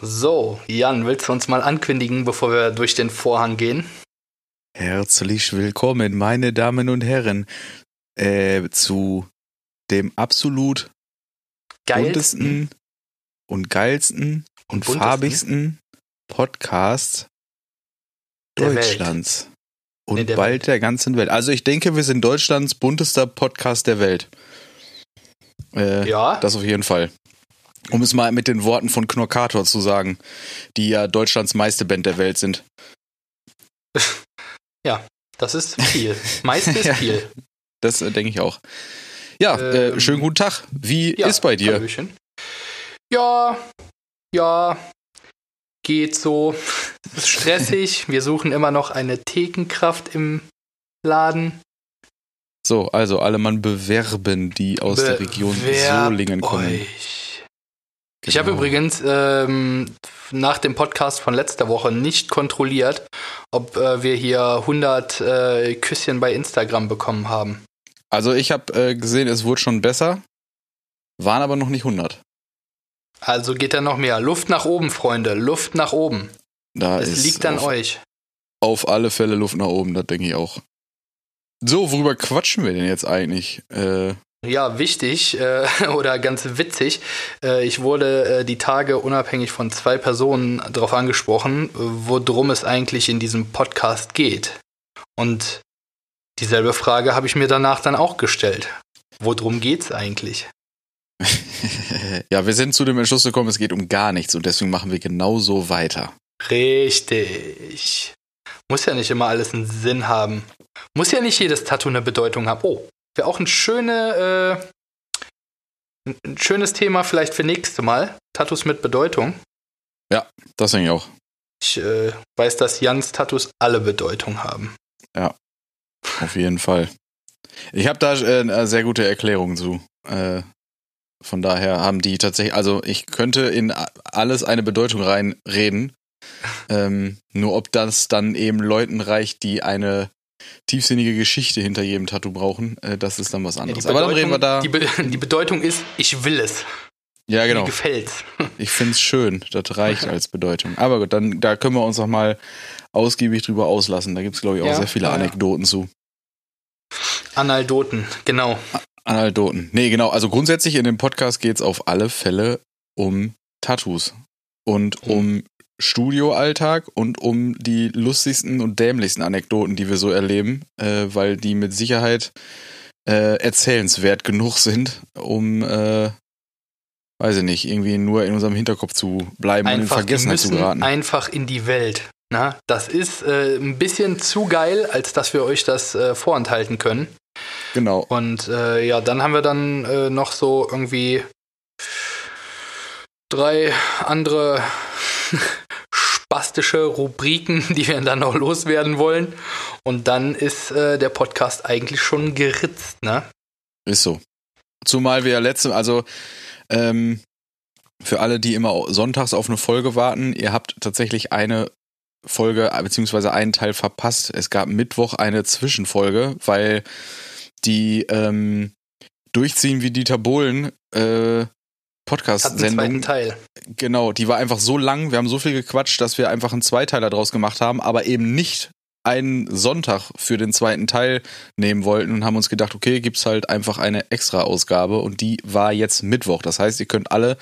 So, Jan, willst du uns mal ankündigen, bevor wir durch den Vorhang gehen? Herzlich willkommen, meine Damen und Herren, äh, zu dem absolut buntesten und geilsten und, und farbigsten Podcast der Deutschlands. Welt. Und der bald Welt. der ganzen Welt. Also ich denke, wir sind Deutschlands buntester Podcast der Welt. Äh, ja. Das auf jeden Fall. Um es mal mit den Worten von Knorkator zu sagen, die ja Deutschlands meiste Band der Welt sind. Ja, das ist viel. Meist ist viel. Das äh, denke ich auch. Ja, äh, ähm, äh, schönen guten Tag. Wie ja, ist bei dir? Hallöchen. Ja, ja, geht so. Ist stressig. Wir suchen immer noch eine Thekenkraft im Laden. So, also alle Mann bewerben, die aus Bewerb der Region Solingen kommen. Euch. Ich habe genau. übrigens ähm, nach dem Podcast von letzter Woche nicht kontrolliert, ob äh, wir hier 100 äh, Küsschen bei Instagram bekommen haben. Also ich habe äh, gesehen, es wurde schon besser, waren aber noch nicht 100. Also geht da noch mehr. Luft nach oben, Freunde, Luft nach oben. Da es liegt an auf, euch. Auf alle Fälle Luft nach oben, das denke ich auch. So, worüber quatschen wir denn jetzt eigentlich? Äh, ja, wichtig äh, oder ganz witzig. Äh, ich wurde äh, die Tage unabhängig von zwei Personen darauf angesprochen, worum es eigentlich in diesem Podcast geht. Und dieselbe Frage habe ich mir danach dann auch gestellt. Worum geht's eigentlich? ja, wir sind zu dem Entschluss gekommen, es geht um gar nichts und deswegen machen wir genauso weiter. Richtig. Muss ja nicht immer alles einen Sinn haben. Muss ja nicht jedes Tattoo eine Bedeutung haben. Oh, Wäre auch ein, schöne, äh, ein schönes Thema vielleicht für nächste Mal. Tattoos mit Bedeutung. Ja, das denke ich auch. Ich äh, weiß, dass Jans Tattoos alle Bedeutung haben. Ja, auf jeden Fall. Ich habe da äh, eine sehr gute Erklärung zu. Äh, von daher haben die tatsächlich, also ich könnte in alles eine Bedeutung reinreden. ähm, nur ob das dann eben Leuten reicht, die eine tiefsinnige Geschichte hinter jedem Tattoo brauchen, äh, das ist dann was anderes. Ja, Aber dann reden wir da. Die, Be die, Bedeutung ist, ich will es. Ja, genau. Mir gefällt's. Ich find's schön. Das reicht als Bedeutung. Aber gut, dann da können wir uns noch mal ausgiebig drüber auslassen. Da gibt's glaube ich auch ja, sehr viele Anekdoten ja. zu. Analdoten, genau. Analdoten. Nee, genau. Also grundsätzlich in dem Podcast geht's auf alle Fälle um Tattoos und mhm. um Studioalltag und um die lustigsten und dämlichsten Anekdoten, die wir so erleben, äh, weil die mit Sicherheit äh, erzählenswert genug sind, um, äh, weiß ich nicht, irgendwie nur in unserem Hinterkopf zu bleiben einfach, und in Vergessenheit zu geraten. Einfach in die Welt. Na, das ist äh, ein bisschen zu geil, als dass wir euch das äh, vorenthalten können. Genau. Und äh, ja, dann haben wir dann noch so irgendwie drei andere spastische Rubriken, die wir dann noch loswerden wollen. Und dann ist äh, der Podcast eigentlich schon geritzt, ne? Ist so. Zumal wir ja letzte, also ähm, für alle, die immer sonntags auf eine Folge warten, ihr habt tatsächlich eine Folge beziehungsweise einen Teil verpasst. Es gab Mittwoch eine Zwischenfolge, weil die ähm, Durchziehen wie Dieter Bohlen äh, Podcast-Sendung. Teil. Genau, die war einfach so lang, wir haben so viel gequatscht, dass wir einfach einen Zweiteiler draus gemacht haben, aber eben nicht einen Sonntag für den zweiten Teil nehmen wollten und haben uns gedacht, okay, gibt's halt einfach eine extra Ausgabe und die war jetzt Mittwoch. Das heißt, ihr könnt alle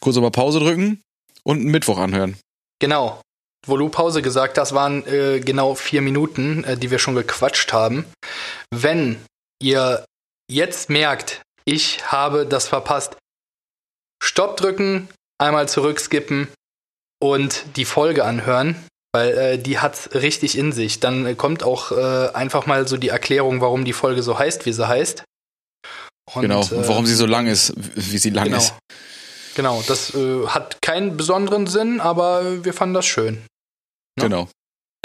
kurz mal Pause drücken und einen Mittwoch anhören. Genau. Wo du Pause gesagt hast, waren äh, genau vier Minuten, äh, die wir schon gequatscht haben. Wenn ihr jetzt merkt, ich habe das verpasst, Stopp drücken, einmal zurückskippen und die Folge anhören, weil äh, die hat's richtig in sich. Dann kommt auch äh, einfach mal so die Erklärung, warum die Folge so heißt, wie sie heißt. Und, genau, und warum äh, sie so lang ist, wie sie lang genau. ist. Genau, das äh, hat keinen besonderen Sinn, aber wir fanden das schön. Ne? Genau.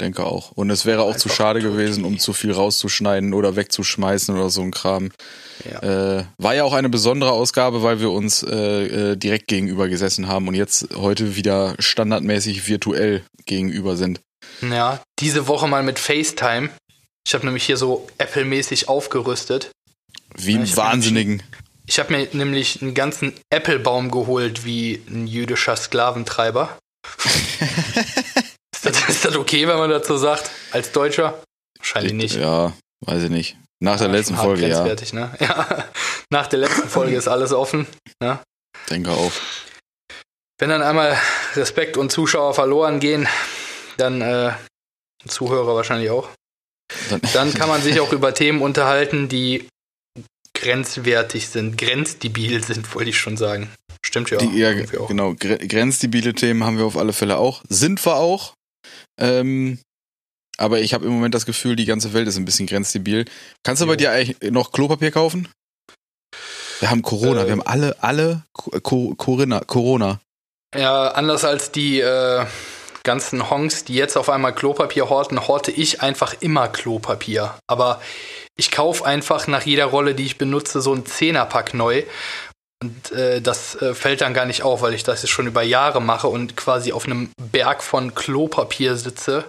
Denke auch. Und es wäre auch zu schade gewesen, um zu viel rauszuschneiden oder wegzuschmeißen oder so ein Kram. Ja. Äh, war ja auch eine besondere Ausgabe, weil wir uns äh, äh, direkt gegenüber gesessen haben und jetzt heute wieder standardmäßig virtuell gegenüber sind. Ja, diese Woche mal mit FaceTime. Ich habe nämlich hier so Apple-mäßig aufgerüstet. Wie ein Wahnsinnigen. Ich habe mir nämlich einen ganzen Applebaum geholt wie ein jüdischer Sklaventreiber. ist, das, ist, das, okay, wenn man dazu sagt, als Deutscher? Wahrscheinlich nicht. Ja, weiß ich nicht. Nach der ja, letzten Folge, ja. Ne? ja. Nach der letzten Folge ist alles offen. Ne? Denke auch. Wenn dann einmal Respekt und Zuschauer verloren gehen, dann äh, Zuhörer wahrscheinlich auch. Dann kann man sich auch über Themen unterhalten, die grenzwertig sind, grenzdebil sind, wollte ich schon sagen. Stimmt ja. Die, ja, genau. Grenzdebile Themen haben wir auf alle Fälle auch. Sind wir auch. Ähm, aber ich habe im Moment das Gefühl, die ganze Welt ist ein bisschen grenzdebil. Kannst du jo. bei dir eigentlich noch Klopapier kaufen? Wir haben Corona, äh, wir haben alle, alle Corona, Corona. Ja, anders als die äh, ganzen Honks, die jetzt auf einmal Klopapier horten, horte ich einfach immer Klopapier. Aber ich kaufe einfach nach jeder Rolle, die ich benutze, so ein Zehnerpack neu. Und äh, das äh, fällt dann gar nicht auf, weil ich das jetzt schon über Jahre mache und quasi auf einem Berg von Klopapier sitze.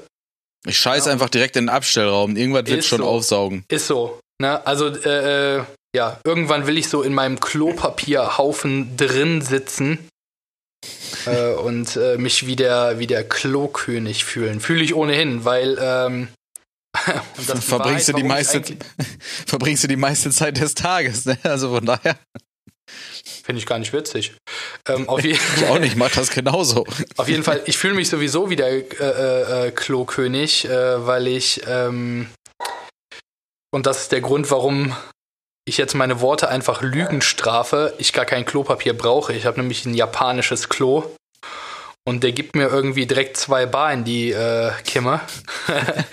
Ich scheiße ja. einfach direkt in den Abstellraum. Irgendwas wird schon so. aufsaugen. Ist so. Ne? Also, äh, äh, ja, irgendwann will ich so in meinem Klopapierhaufen drin sitzen äh, und äh, mich wie der, wie der Klokönig fühlen. Fühle ich ohnehin, weil ähm, verbringst, Wahrheit, du die meiste, verbringst du die meiste Zeit des Tages, ne? Also von daher. Finde ich gar nicht witzig. Ähm, ich auch nicht, mach das genauso. Auf jeden Fall, ich fühle mich sowieso wie der äh, äh, äh, Klokönig, äh, weil ich, ähm, und das ist der Grund, warum ich jetzt meine Worte einfach Lügen strafe, ich gar kein Klopapier brauche. Ich habe nämlich ein japanisches Klo und der gibt mir irgendwie direkt zwei Bar in die äh, Kimme.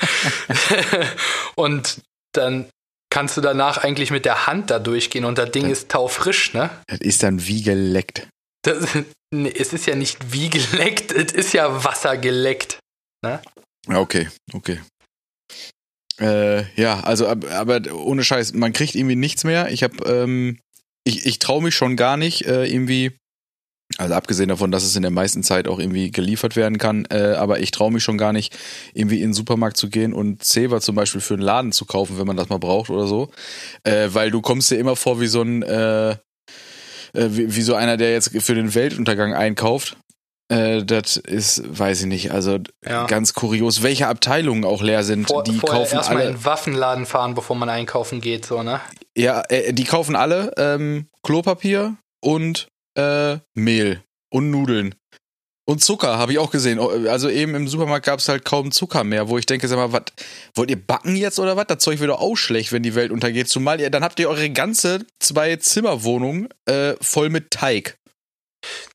und dann kannst du danach eigentlich mit der Hand da durchgehen und das Ding das, ist taufrisch, ne? Das ist dann wie geleckt. Das, nee, es ist ja nicht wie geleckt, es ist ja Wasser geleckt. Ne? Okay, okay. Äh, ja, also, aber ohne Scheiß, man kriegt irgendwie nichts mehr. Ich habe, ähm, ich, ich traue mich schon gar nicht, äh, irgendwie also abgesehen davon, dass es in der meisten Zeit auch irgendwie geliefert werden kann, äh, aber ich traue mich schon gar nicht, irgendwie in den Supermarkt zu gehen und Zewa zum Beispiel für einen Laden zu kaufen, wenn man das mal braucht oder so. Äh, weil du kommst dir immer vor wie so ein, äh, äh, wie, wie so einer, der jetzt für den Weltuntergang einkauft. Äh, das ist, weiß ich nicht, also ja. ganz kurios, welche Abteilungen auch leer sind. Vor, die kaufen erstmal alle. in einen Waffenladen fahren, bevor man einkaufen geht, so, ne? Ja, äh, die kaufen alle ähm, Klopapier und äh, Mehl und Nudeln. Und Zucker habe ich auch gesehen. Oh, also eben im Supermarkt gab es halt kaum Zucker mehr, wo ich denke, sag mal, was wollt ihr backen jetzt oder was? Das Zeug wird doch auch schlecht, wenn die Welt untergeht. Zumal ihr, dann habt ihr eure ganze zwei Zimmerwohnung äh, voll mit Teig.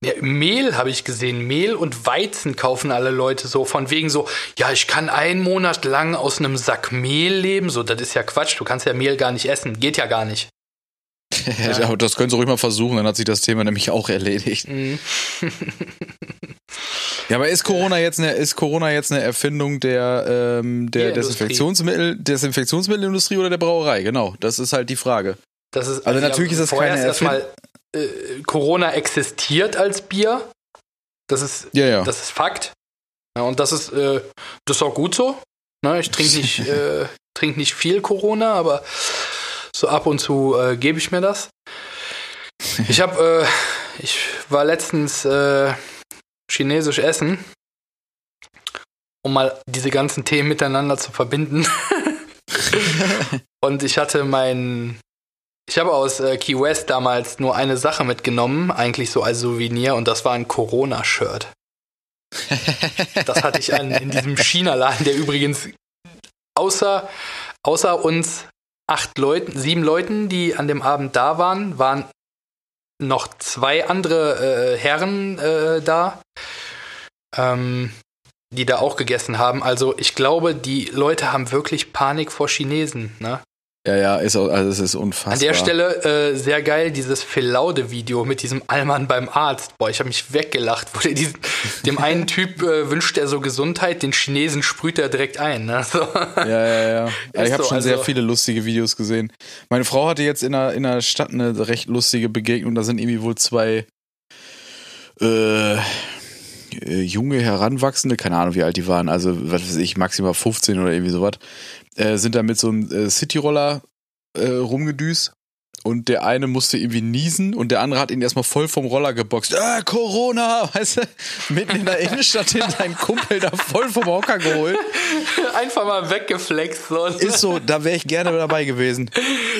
Ja, Mehl habe ich gesehen. Mehl und Weizen kaufen alle Leute so. Von wegen so, ja, ich kann einen Monat lang aus einem Sack Mehl leben. So, das ist ja Quatsch. Du kannst ja Mehl gar nicht essen. Geht ja gar nicht. Ja. das können Sie ruhig mal versuchen, dann hat sich das Thema nämlich auch erledigt. Mhm. ja, aber ist Corona jetzt eine, ist Corona jetzt eine Erfindung der, ähm, der Desinfektionsmittel, Desinfektionsmittelindustrie oder der Brauerei? Genau, das ist halt die Frage. Das ist, also, also natürlich ist das keine Erfindung. Äh, Corona existiert als Bier. Das ist, ja, ja. das ist Fakt. Ja, und das ist, äh, das ist auch gut so. Ne, ich trinke nicht, äh, trink nicht viel Corona, aber so ab und zu äh, gebe ich mir das. Ich habe, äh, ich war letztens äh, chinesisch essen, um mal diese ganzen Themen miteinander zu verbinden. und ich hatte mein, ich habe aus äh, Key West damals nur eine Sache mitgenommen, eigentlich so als Souvenir, und das war ein Corona-Shirt. Das hatte ich an, in diesem China-Laden, der übrigens außer, außer uns acht Leuten, sieben Leuten, die an dem Abend da waren, waren noch zwei andere äh, Herren äh, da, ähm, die da auch gegessen haben. Also ich glaube, die Leute haben wirklich Panik vor Chinesen. Ne? Ja, ja, ist auch, also es ist unfassbar. An der Stelle äh, sehr geil, dieses Philaude-Video mit diesem Allmann beim Arzt. Boah, ich habe mich weggelacht. Wo der diesen, dem einen Typ äh, wünscht er so Gesundheit, den Chinesen sprüht er direkt ein. Ne? So. Ja, ja, ja. ja ich habe so, schon also sehr viele lustige Videos gesehen. Meine Frau hatte jetzt in der, in der Stadt eine recht lustige Begegnung. Da sind irgendwie wohl zwei äh, äh junge Heranwachsende, keine Ahnung, wie alt die waren, also was weiß ich, maximal 15 oder irgendwie sowas, äh, sind da mit so einem äh, Cityroller äh, rumgedüst und der eine musste irgendwie niesen und der andere hat ihn erstmal voll vom Roller geboxt. Ah, Corona, weißt du, mitten in der Innenstadt hin seinen Kumpel da voll vom Hocker geholt. Einfach mal weggeflext. So. Ist so, da wäre ich gerne dabei gewesen.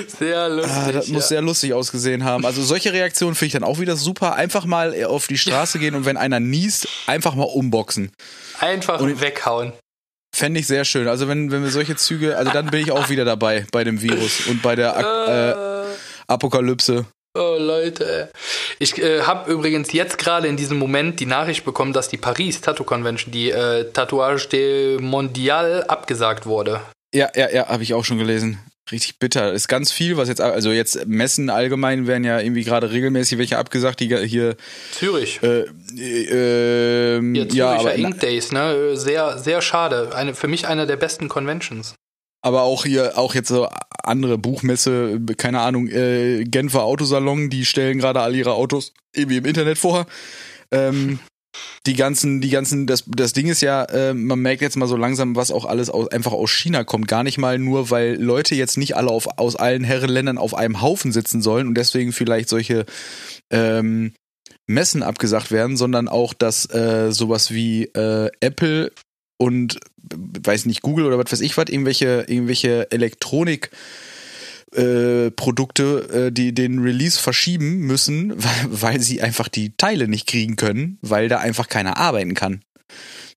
Sehr lustig. Ah, das muss sehr lustig ausgesehen haben. Also solche Reaktionen finde ich dann auch wieder super. Einfach mal auf die Straße gehen und wenn einer niest, einfach mal umboxen. Einfach und weghauen. Fände ich sehr schön. Also wenn, wenn wir solche Züge, also dann bin ich auch wieder dabei bei dem Virus und bei der äh, Apokalypse. Oh Leute, ich äh, habe übrigens jetzt gerade in diesem Moment die Nachricht bekommen, dass die Paris Tattoo Convention, die äh, Tatouage de Mondial, abgesagt wurde. Ja, ja, ja, habe ich auch schon gelesen richtig bitter. Ist ganz viel, was jetzt, also jetzt Messen allgemein werden ja irgendwie gerade regelmäßig welche abgesagt, die hier. Zürich. Äh, äh, Züricher ja, aber, Ink Days, ne? Sehr, sehr schade. Eine, für mich einer der besten Conventions. Aber auch hier, auch jetzt so andere Buchmesse, keine Ahnung, äh, Genfer Autosalon, die stellen gerade all ihre Autos irgendwie im Internet vor. Ähm, die ganzen, die ganzen, das, das Ding ist ja, äh, man merkt jetzt mal so langsam, was auch alles aus, einfach aus China kommt. Gar nicht mal nur, weil Leute jetzt nicht alle auf, aus allen Herrenländern auf einem Haufen sitzen sollen und deswegen vielleicht solche ähm, Messen abgesagt werden, sondern auch, dass äh, sowas wie äh, Apple und weiß nicht, Google oder was weiß ich was, irgendwelche, irgendwelche Elektronik äh, Produkte, äh, die den Release verschieben müssen, weil, weil sie einfach die Teile nicht kriegen können, weil da einfach keiner arbeiten kann.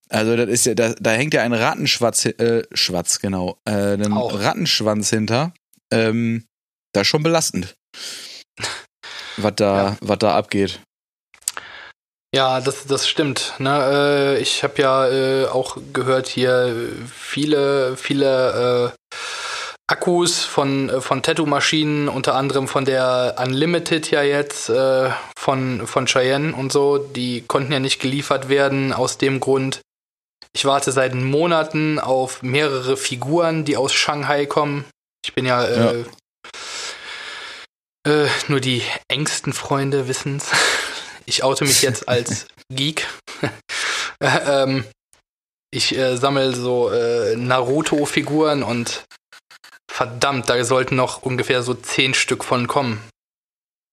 Also das ist ja, da, da hängt ja ein Rattenschwanz, äh, Schwarz, genau, äh, ein. Rattenschwanz hinter. Ähm, das ist schon belastend. was da, ja. was da abgeht. Ja, das, das stimmt. Ne? Äh, ich habe ja äh, auch gehört hier viele, viele äh, Akkus von, äh, von Tattoo-Maschinen, unter anderem von der Unlimited ja jetzt, äh, von, von Cheyenne und so, die konnten ja nicht geliefert werden aus dem Grund. Ich warte seit Monaten auf mehrere Figuren, die aus Shanghai kommen. Ich bin ja, äh, ja. Äh, nur die engsten Freunde wissen's. Ich oute mich jetzt als Geek. ähm, ich äh, sammle so äh, Naruto-Figuren und verdammt, da sollten noch ungefähr so zehn Stück von kommen.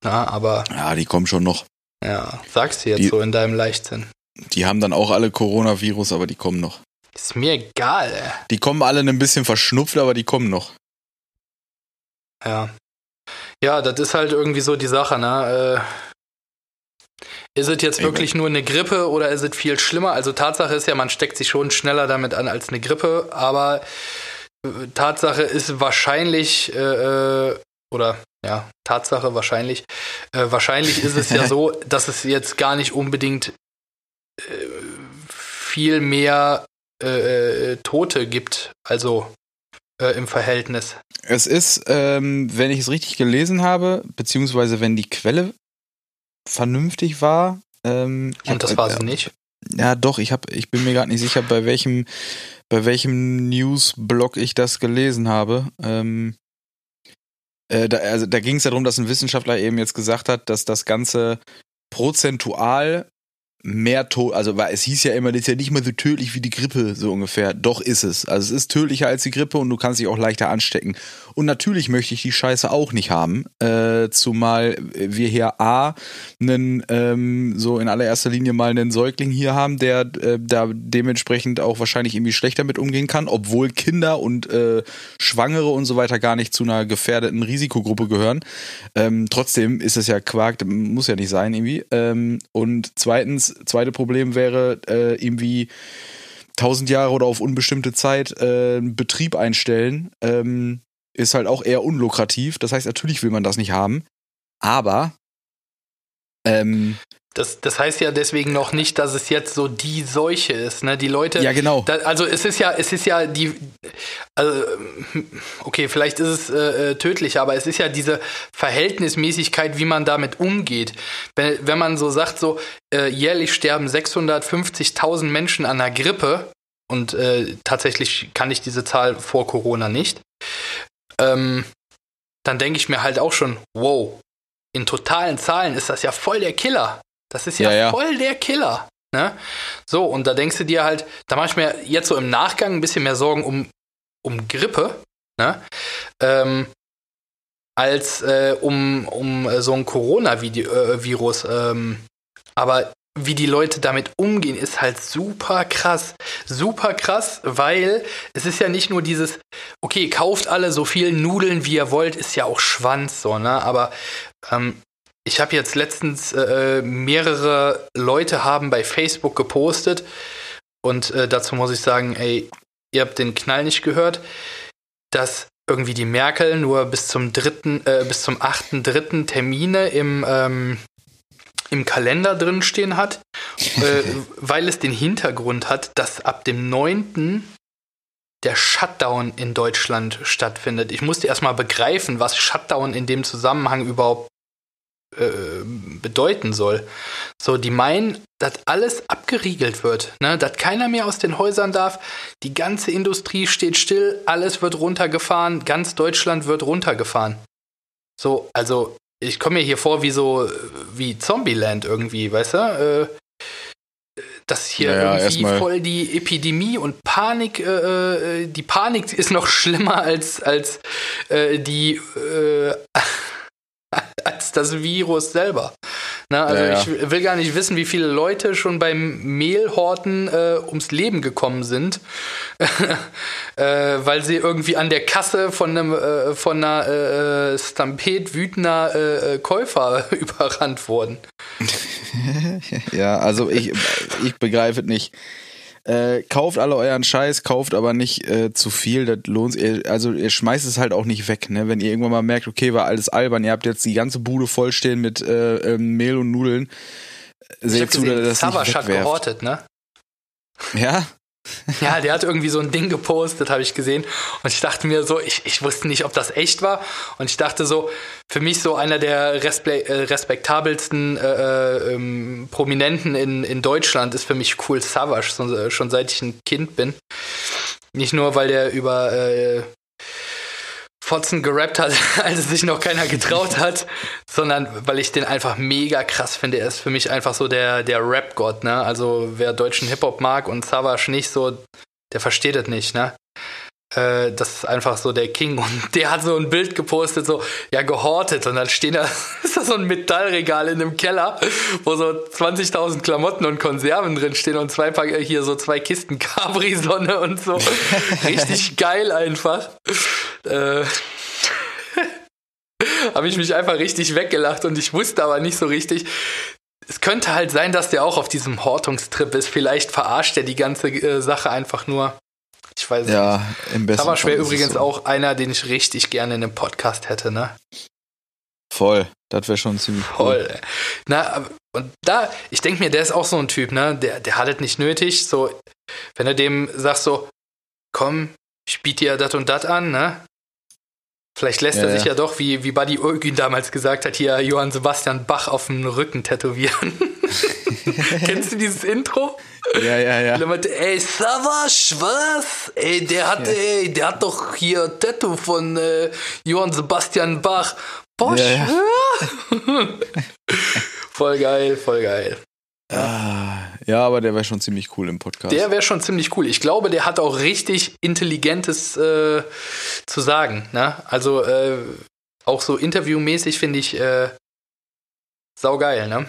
Na, aber. Ja, die kommen schon noch. Ja, sagst du jetzt die, so in deinem Leichtsinn. Die haben dann auch alle Coronavirus, aber die kommen noch. Ist mir egal, ey. Die kommen alle ein bisschen verschnupft, aber die kommen noch. Ja. Ja, das ist halt irgendwie so die Sache, ne? Äh, ist es jetzt wirklich nur eine Grippe oder ist es viel schlimmer? Also Tatsache ist ja, man steckt sich schon schneller damit an als eine Grippe, aber Tatsache ist wahrscheinlich, äh, äh, oder ja, Tatsache wahrscheinlich, äh, wahrscheinlich ist es ja so, dass es jetzt gar nicht unbedingt äh, viel mehr äh, äh, Tote gibt, also im Verhältnis. Es ist, ähm, wenn ich es richtig gelesen habe, beziehungsweise wenn die Quelle vernünftig war. Ähm, Und das war sie nicht? Ja, doch, ich, hab, ich bin mir gerade nicht sicher, bei welchem bei welchem Newsblog ich das gelesen habe. Ähm, äh, da, also, da ging es ja darum, dass ein Wissenschaftler eben jetzt gesagt hat, dass das Ganze prozentual mehr tot, also es hieß ja immer, das ist ja nicht mehr so tödlich wie die Grippe, so ungefähr. Doch ist es. Also es ist tödlicher als die Grippe und du kannst dich auch leichter anstecken. Und natürlich möchte ich die Scheiße auch nicht haben, äh, zumal wir hier A, einen, ähm, so in allererster Linie mal einen Säugling hier haben, der äh, da dementsprechend auch wahrscheinlich irgendwie schlechter mit umgehen kann, obwohl Kinder und äh, Schwangere und so weiter gar nicht zu einer gefährdeten Risikogruppe gehören. Ähm, trotzdem ist es ja Quark, muss ja nicht sein irgendwie. Ähm, und zweitens, zweite Problem wäre äh, irgendwie tausend Jahre oder auf unbestimmte Zeit äh, Betrieb einstellen, ähm, ist halt auch eher unlukrativ. Das heißt, natürlich will man das nicht haben. Aber ähm, das, das heißt ja deswegen noch nicht, dass es jetzt so die Seuche ist. Ne? Die Leute. Ja, genau. Da, also es ist ja, es ist ja die. Also, okay, vielleicht ist es äh, äh, tödlich, aber es ist ja diese Verhältnismäßigkeit, wie man damit umgeht. Wenn, wenn man so sagt, so äh, jährlich sterben 650.000 Menschen an einer Grippe und äh, tatsächlich kann ich diese Zahl vor Corona nicht. Ähm, dann denke ich mir halt auch schon, wow, in totalen Zahlen ist das ja voll der Killer. Das ist ja, ja, ja. voll der Killer. Ne? So, und da denkst du dir halt, da mache ich mir jetzt so im Nachgang ein bisschen mehr Sorgen um, um Grippe. Ne? Ähm, als äh, um, um so ein Coronavirus. Äh, ähm, aber wie die Leute damit umgehen, ist halt super krass. Super krass, weil es ist ja nicht nur dieses, okay, kauft alle so viel Nudeln, wie ihr wollt, ist ja auch Schwanz, so, ne? Aber ähm, ich habe jetzt letztens äh, mehrere Leute haben bei Facebook gepostet und äh, dazu muss ich sagen, ey, ihr habt den Knall nicht gehört, dass irgendwie die Merkel nur bis zum dritten, äh, bis zum achten dritten Termine im ähm, im Kalender drin stehen hat, äh, weil es den Hintergrund hat, dass ab dem 9. der Shutdown in Deutschland stattfindet. Ich musste erstmal begreifen, was Shutdown in dem Zusammenhang überhaupt äh, bedeuten soll. So, die meinen, dass alles abgeriegelt wird, ne? dass keiner mehr aus den Häusern darf, die ganze Industrie steht still, alles wird runtergefahren, ganz Deutschland wird runtergefahren. So, also ich komme mir hier vor wie so wie Zombieland irgendwie, weißt du? Äh, dass hier naja, irgendwie voll die Epidemie und Panik, äh, äh, die Panik ist noch schlimmer als, als äh, die äh, als das Virus selber. Na, also ja, ja. ich will gar nicht wissen, wie viele Leute schon beim Mehlhorten äh, ums Leben gekommen sind, äh, weil sie irgendwie an der Kasse von einem äh, von einer äh, Stampede wütender äh, Käufer überrannt wurden. ja, also ich, ich begreife es nicht. Äh, kauft alle euren Scheiß, kauft aber nicht äh, zu viel, das lohnt sich. Also ihr schmeißt es halt auch nicht weg, ne? Wenn ihr irgendwann mal merkt, okay, war alles albern, ihr habt jetzt die ganze Bude vollstehen mit äh, ähm, Mehl und Nudeln. Seht zu, dass das Savas hat gehortet, ne? Ja? Ja, der hat irgendwie so ein Ding gepostet, habe ich gesehen. Und ich dachte mir so, ich, ich wusste nicht, ob das echt war. Und ich dachte so, für mich so einer der respe äh, respektabelsten äh, äh, ähm, Prominenten in, in Deutschland ist für mich Cool Savage, so, schon seit ich ein Kind bin. Nicht nur, weil der über äh, Fotzen gerappt hat, als es sich noch keiner getraut hat, sondern weil ich den einfach mega krass finde. Er ist für mich einfach so der, der Rap-Gott, ne? Also wer deutschen Hip-Hop mag und Savage nicht so, der versteht es nicht, ne? Äh, das ist einfach so der King. Und der hat so ein Bild gepostet, so, ja, gehortet. Und dann stehen da, ist da so ein Metallregal in einem Keller, wo so 20.000 Klamotten und Konserven drin stehen und zwei, hier so zwei Kisten Capri-Sonne und so. Richtig geil einfach. Äh, habe ich mich einfach richtig weggelacht und ich wusste aber nicht so richtig. Es könnte halt sein, dass der auch auf diesem Hortungstrip ist. Vielleicht verarscht er die ganze äh, Sache einfach nur. Ich weiß ja, nicht. Im besten Savasch wäre übrigens so. auch einer, den ich richtig gerne in einem Podcast hätte, ne? Voll. Das wäre schon ziemlich cool. Voll. Na, und da, ich denke mir, der ist auch so ein Typ, ne? Der, der hat es nicht nötig. So, wenn er dem sagt so, komm, ich biete dir das und das an, ne? Vielleicht lässt ja, er sich ja. ja doch, wie, wie Buddy Ölgün damals gesagt hat, hier Johann Sebastian Bach auf dem Rücken tätowieren. Kennst du dieses Intro? Ja, ja, ja. Und meinte, ey, Savas, was? Ey, der hat, ja. ey, der hat doch hier Tattoo von äh, Johann Sebastian Bach. Bosch. Ja, ja. voll geil, voll geil. Ah, ja, aber der wäre schon ziemlich cool im Podcast. Der wäre schon ziemlich cool. Ich glaube, der hat auch richtig Intelligentes äh, zu sagen. Ne? Also äh, auch so interviewmäßig finde ich äh, saugeil, ne?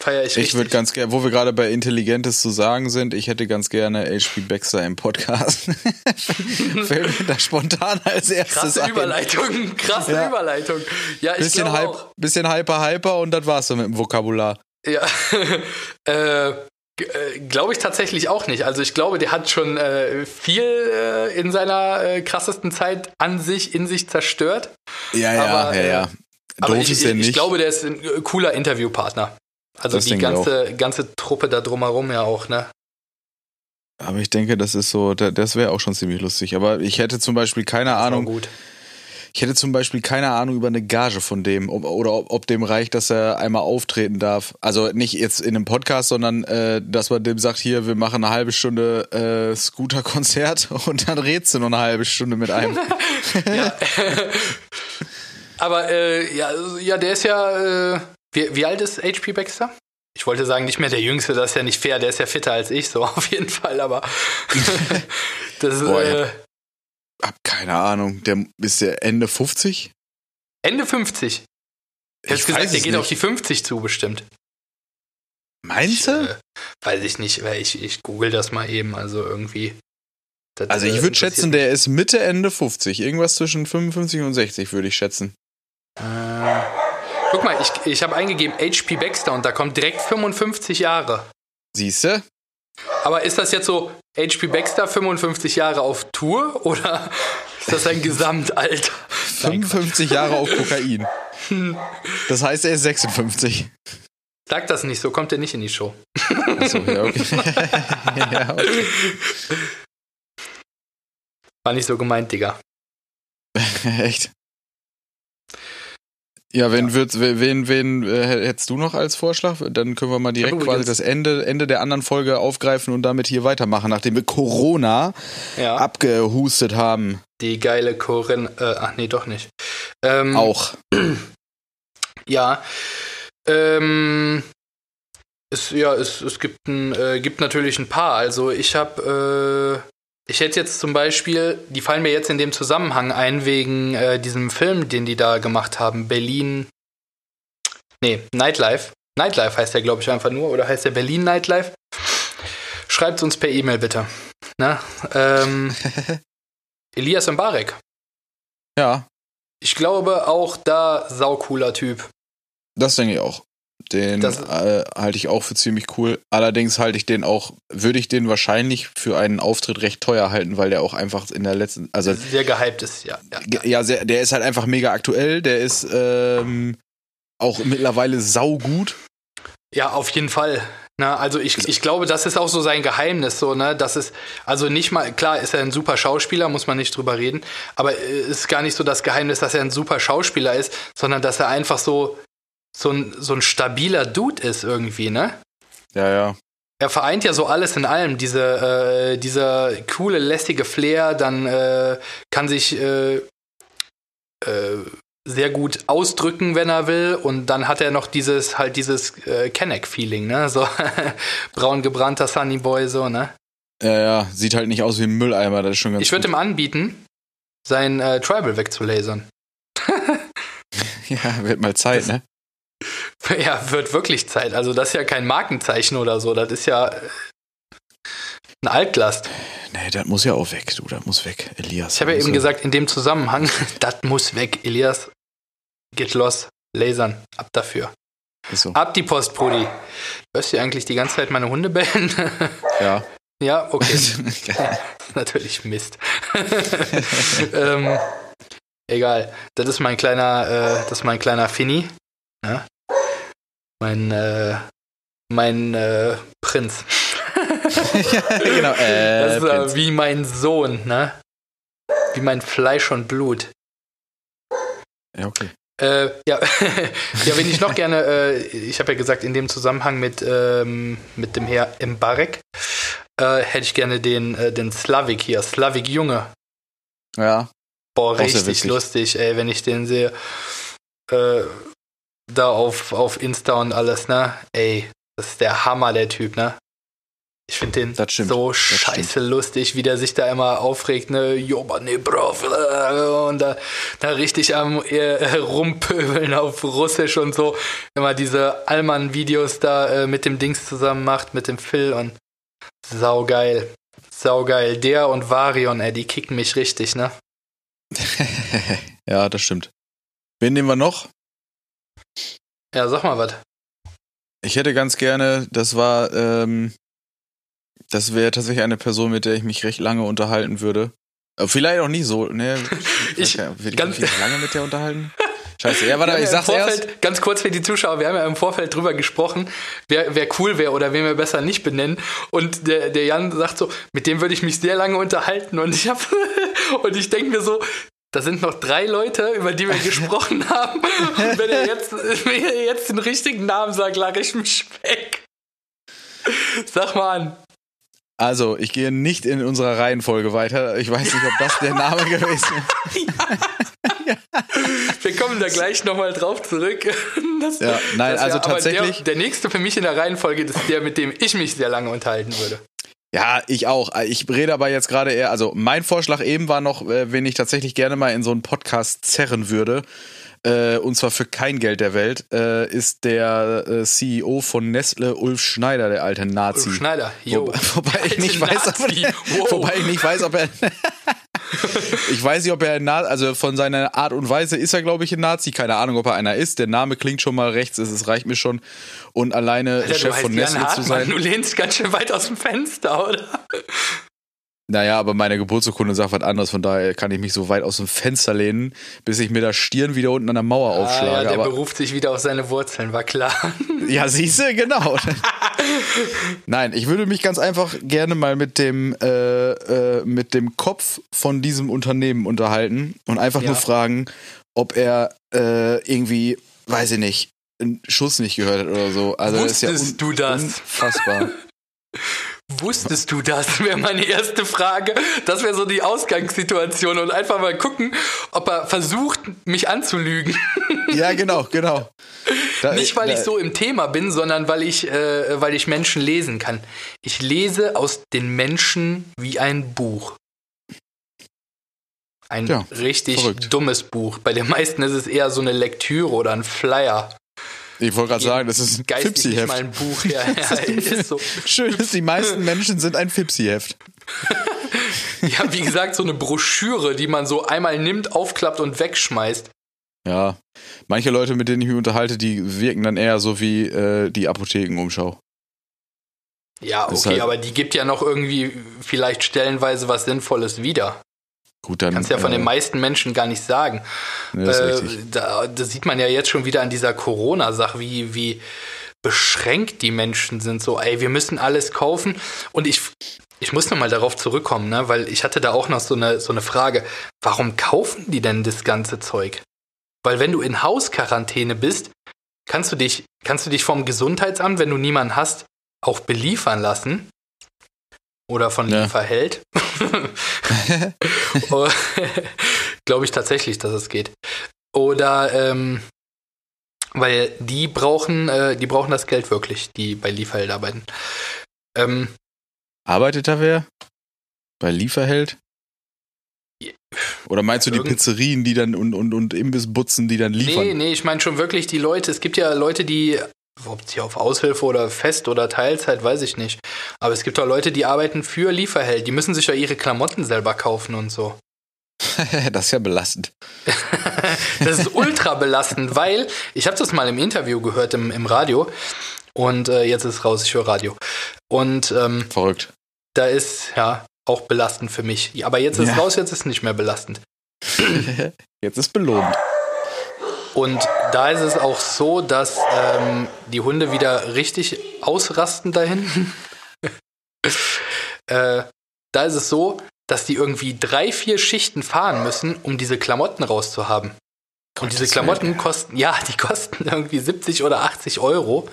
Feier ich Ich würde ganz gerne, wo wir gerade bei Intelligentes zu sagen sind, ich hätte ganz gerne HP Baxter im Podcast. Fällt mir da spontan als erstes Krasse ein. Überleitung, krasse ja. Überleitung. Ja, ich bisschen, hype, auch. bisschen hyper, hyper und das war's so mit dem Vokabular. Ja, äh, äh, glaube ich tatsächlich auch nicht. Also ich glaube, der hat schon äh, viel äh, in seiner äh, krassesten Zeit an sich, in sich zerstört. Ja, ja, aber, ja, ja. Äh, aber ich, ich, ich, glaube, der ist ein cooler Interviewpartner. Also das die ganze, ganze Truppe da drumherum ja auch, ne? Aber ich denke, das ist so, das wäre auch schon ziemlich lustig. Aber ich hätte zum Beispiel keine Ahnung. Gut. Ich hätte zum Beispiel keine Ahnung über eine Gage von dem oder ob, ob, dem reicht, dass er einmal auftreten darf. Also nicht jetzt in einem Podcast, sondern äh, dass man dem sagt, hier, wir machen eine halbe Stunde äh, Scooter-Konzert und dann redst du noch eine halbe Stunde mit einem. ja. Aber äh, ja, ja, der ist ja. Äh, wie, wie alt ist HP Baxter? Ich wollte sagen, nicht mehr der Jüngste, das ist ja nicht fair, der ist ja fitter als ich, so auf jeden Fall, aber das Boah, äh, hab keine Ahnung, der ist der Ende 50? Ende 50. Ich habe gesagt, der geht nicht. auf die 50 zu, bestimmt. Meinst du? Äh, weiß ich nicht, weil ich, ich google das mal eben, also irgendwie. Das, also ich würde schätzen, der ist Mitte, Ende 50. Irgendwas zwischen 55 und 60 würde ich schätzen. Äh, guck mal, ich, ich habe eingegeben HP Baxter und da kommt direkt 55 Jahre. Siehste? Aber ist das jetzt so HP Baxter 55 Jahre auf Tour oder ist das ein Gesamtalter? 55 Jahre auf Kokain. Das heißt, er ist 56. Sag das nicht, so kommt er nicht in die Show. Achso, ja, okay. ja, okay. War nicht so gemeint, Digga. Echt? Ja, wen, ja. Würd, wen, wen äh, hättest du noch als Vorschlag? Dann können wir mal direkt quasi das Ende, Ende der anderen Folge aufgreifen und damit hier weitermachen, nachdem wir Corona ja. abgehustet haben. Die geile Corinne, äh, ach nee, doch nicht. Ähm, Auch. Ja. Ähm, es, ja, es, es gibt, ein, äh, gibt natürlich ein paar. Also ich habe, äh, ich hätte jetzt zum Beispiel, die fallen mir jetzt in dem Zusammenhang ein wegen äh, diesem Film, den die da gemacht haben, Berlin, nee, Nightlife. Nightlife heißt der, glaube ich, einfach nur, oder heißt der Berlin Nightlife? Schreibt uns per E-Mail bitte. Na, ähm, Elias Mbarek. Ja. Ich glaube auch da saucooler Typ. Das denke ich auch. Den äh, halte ich auch für ziemlich cool. Allerdings halte ich den auch, würde ich den wahrscheinlich für einen Auftritt recht teuer halten, weil der auch einfach in der letzten, also sehr gehypt ist, ja. Ja, ja sehr, der ist halt einfach mega aktuell. Der ist ähm, auch mittlerweile saugut. Ja, auf jeden Fall. Na, also ich, ich glaube, das ist auch so sein Geheimnis, so, ne? Das ist, also nicht mal, klar ist er ein super Schauspieler, muss man nicht drüber reden, aber es ist gar nicht so das Geheimnis, dass er ein super Schauspieler ist, sondern dass er einfach so so ein, so ein stabiler Dude ist irgendwie, ne? Ja, ja. Er vereint ja so alles in allem. Diese, äh, dieser coole, lässige Flair, dann äh, kann sich äh, äh, sehr gut ausdrücken, wenn er will. Und dann hat er noch dieses, halt dieses äh, Kenneck-Feeling, ne? So braun gebrannter Sunny Boy, so, ne? Ja, ja, sieht halt nicht aus wie ein Mülleimer, das ist schon ganz Ich würde ihm anbieten, sein äh, Tribal wegzulasern. ja, wird mal Zeit, das, ne? Ja, wird wirklich Zeit. Also das ist ja kein Markenzeichen oder so. Das ist ja äh, ein Altlast. Nee, das muss ja auch weg, du. Das muss weg, Elias. Ich habe ja eben gesagt, in dem Zusammenhang, das muss weg. Elias, geht los. Lasern. Ab dafür. So. Ab die Post, Brudi. Hörst du eigentlich die ganze Zeit meine Hunde bellen? Ja. Ja, okay. Natürlich Mist. ähm, egal. Das ist mein kleiner, äh, das ist mein kleiner Finny. Ne? Mein, äh, mein äh, Prinz. ja, genau. Äh, das ist äh, wie mein Sohn, ne? Wie mein Fleisch und Blut. Ja, okay. Äh, ja. ja, wenn ich noch gerne, äh, ich habe ja gesagt, in dem Zusammenhang mit, ähm, mit dem Herr Mbarek, äh, hätte ich gerne den, äh, den Slavik hier, Slavik Junge. Ja. Boah, richtig lustig, ey, wenn ich den sehe. Da auf, auf Insta und alles, ne? Ey, das ist der Hammer, der Typ, ne? Ich finde den so scheiße lustig, wie der sich da immer aufregt, ne? Joba ne Brov, und da, da richtig am äh, rumpöbeln auf Russisch und so. Immer diese Allmann-Videos da äh, mit dem Dings zusammen macht, mit dem Phil und saugeil. Saugeil. Der und Varion, ey, die kicken mich richtig, ne? ja, das stimmt. Wen nehmen wir noch? Ja, sag mal was. Ich hätte ganz gerne, das war, ähm, das wäre tatsächlich eine Person, mit der ich mich recht lange unterhalten würde. Äh, vielleicht auch nicht so, ne? Ich, ich will ganz mich lange mit der unterhalten. Scheiße, ja, warte, ich sag's Vorfeld, erst. Ganz kurz für die Zuschauer, wir haben ja im Vorfeld drüber gesprochen, wer, wer cool wäre oder wen wir besser nicht benennen. Und der, der Jan sagt so, mit dem würde ich mich sehr lange unterhalten. Und ich hab, und ich denke mir so, da sind noch drei Leute, über die wir gesprochen haben. Und wenn er jetzt, wenn er jetzt den richtigen Namen sagt, lag ich mich weg. Sag mal an. Also, ich gehe nicht in unserer Reihenfolge weiter. Ich weiß nicht, ob das der Name gewesen ist. ja. Wir kommen da gleich nochmal drauf zurück. Das, ja, nein, also tatsächlich. Der, der nächste für mich in der Reihenfolge ist der, mit dem ich mich sehr lange unterhalten würde. Ja, ich auch. Ich rede aber jetzt gerade eher, also mein Vorschlag eben war noch, äh, wen ich tatsächlich gerne mal in so einen Podcast zerren würde. äh, und zwar für kein Geld der Welt, äh, ist der äh, CEO von Nestle, Ulf Schneider, der alte Nazi. Ulf Schneider, jo. Wo, wobei, ich nicht weiß, ob er, wobei ich nicht weiß, ob er. ich weiß nicht, ob er, also von seiner Art und Weise ist er, glaube ich, ein Nazi. Keine Ahnung, ob er einer ist. Der Name klingt schon mal rechts, es reicht mir schon. Und alleine Alter, Chef von Nestle zu sein. Du lehnst ganz schön weit aus dem Fenster, oder? Naja, aber meine Geburtsurkunde sagt was anderes, von daher kann ich mich so weit aus dem Fenster lehnen, bis ich mir das Stirn wieder unten an der Mauer ah, aufschlage. Ja, der aber beruft sich wieder auf seine Wurzeln, war klar. Ja, siehste, genau. Nein, ich würde mich ganz einfach gerne mal mit dem, äh, äh, mit dem Kopf von diesem Unternehmen unterhalten und einfach ja. nur fragen, ob er äh, irgendwie, weiß ich nicht, einen Schuss nicht gehört hat oder so. Also Wusstest das ist ja du das? unfassbar. Wusstest du das? Wäre meine erste Frage. Das wäre so die Ausgangssituation und einfach mal gucken, ob er versucht, mich anzulügen. Ja, genau, genau. Da, Nicht, weil da, ich so im Thema bin, sondern weil ich, äh, weil ich Menschen lesen kann. Ich lese aus den Menschen wie ein Buch. Ein ja, richtig verrückt. dummes Buch. Bei den meisten ist es eher so eine Lektüre oder ein Flyer. Ich wollte gerade sagen, das ist ein Fipsi-Heft. mal ein Buch, ja, ja ist so. Schön ist, die meisten Menschen sind ein Fipsi-Heft. ja, wie gesagt, so eine Broschüre, die man so einmal nimmt, aufklappt und wegschmeißt. Ja, manche Leute, mit denen ich mich unterhalte, die wirken dann eher so wie äh, die Apothekenumschau. Ja, okay, halt aber die gibt ja noch irgendwie vielleicht stellenweise was Sinnvolles wieder. Gut, dann. Kannst ja von äh, den meisten Menschen gar nicht sagen. Das, äh, da, das sieht man ja jetzt schon wieder an dieser Corona-Sache, wie, wie beschränkt die Menschen sind. So, ey, wir müssen alles kaufen. Und ich, ich muss nochmal darauf zurückkommen, ne? weil ich hatte da auch noch so eine, so eine Frage. Warum kaufen die denn das ganze Zeug? Weil wenn du in Hausquarantäne bist, kannst du dich, kannst du dich vom Gesundheitsamt, wenn du niemanden hast, auch beliefern lassen oder von ja. Lieferheld. Glaube ich tatsächlich, dass es geht. Oder ähm, weil die brauchen, äh, die brauchen das Geld wirklich, die bei Lieferheld arbeiten. Ähm, Arbeitet da wer? Bei Lieferheld? Oder meinst du die Pizzerien, die dann und, und, und Imbissbutzen, die dann liefern? Nee, nee, ich meine schon wirklich die Leute. Es gibt ja Leute, die ob sie auf Aushilfe oder Fest oder Teilzeit, weiß ich nicht. Aber es gibt auch Leute, die arbeiten für Lieferheld. Die müssen sich ja ihre Klamotten selber kaufen und so. das ist ja belastend. das ist ultra belastend, weil ich habe das mal im Interview gehört im, im Radio und äh, jetzt ist raus, ich höre Radio. Und ähm, verrückt. Da ist ja auch belastend für mich. Aber jetzt ist es ja. raus, jetzt ist es nicht mehr belastend. jetzt ist belohnt. Und da ist es auch so, dass ähm, die Hunde wieder richtig ausrasten da hinten. äh, da ist es so, dass die irgendwie drei, vier Schichten fahren müssen, um diese Klamotten rauszuhaben. Und diese Klamotten kosten, ja, die kosten irgendwie 70 oder 80 Euro.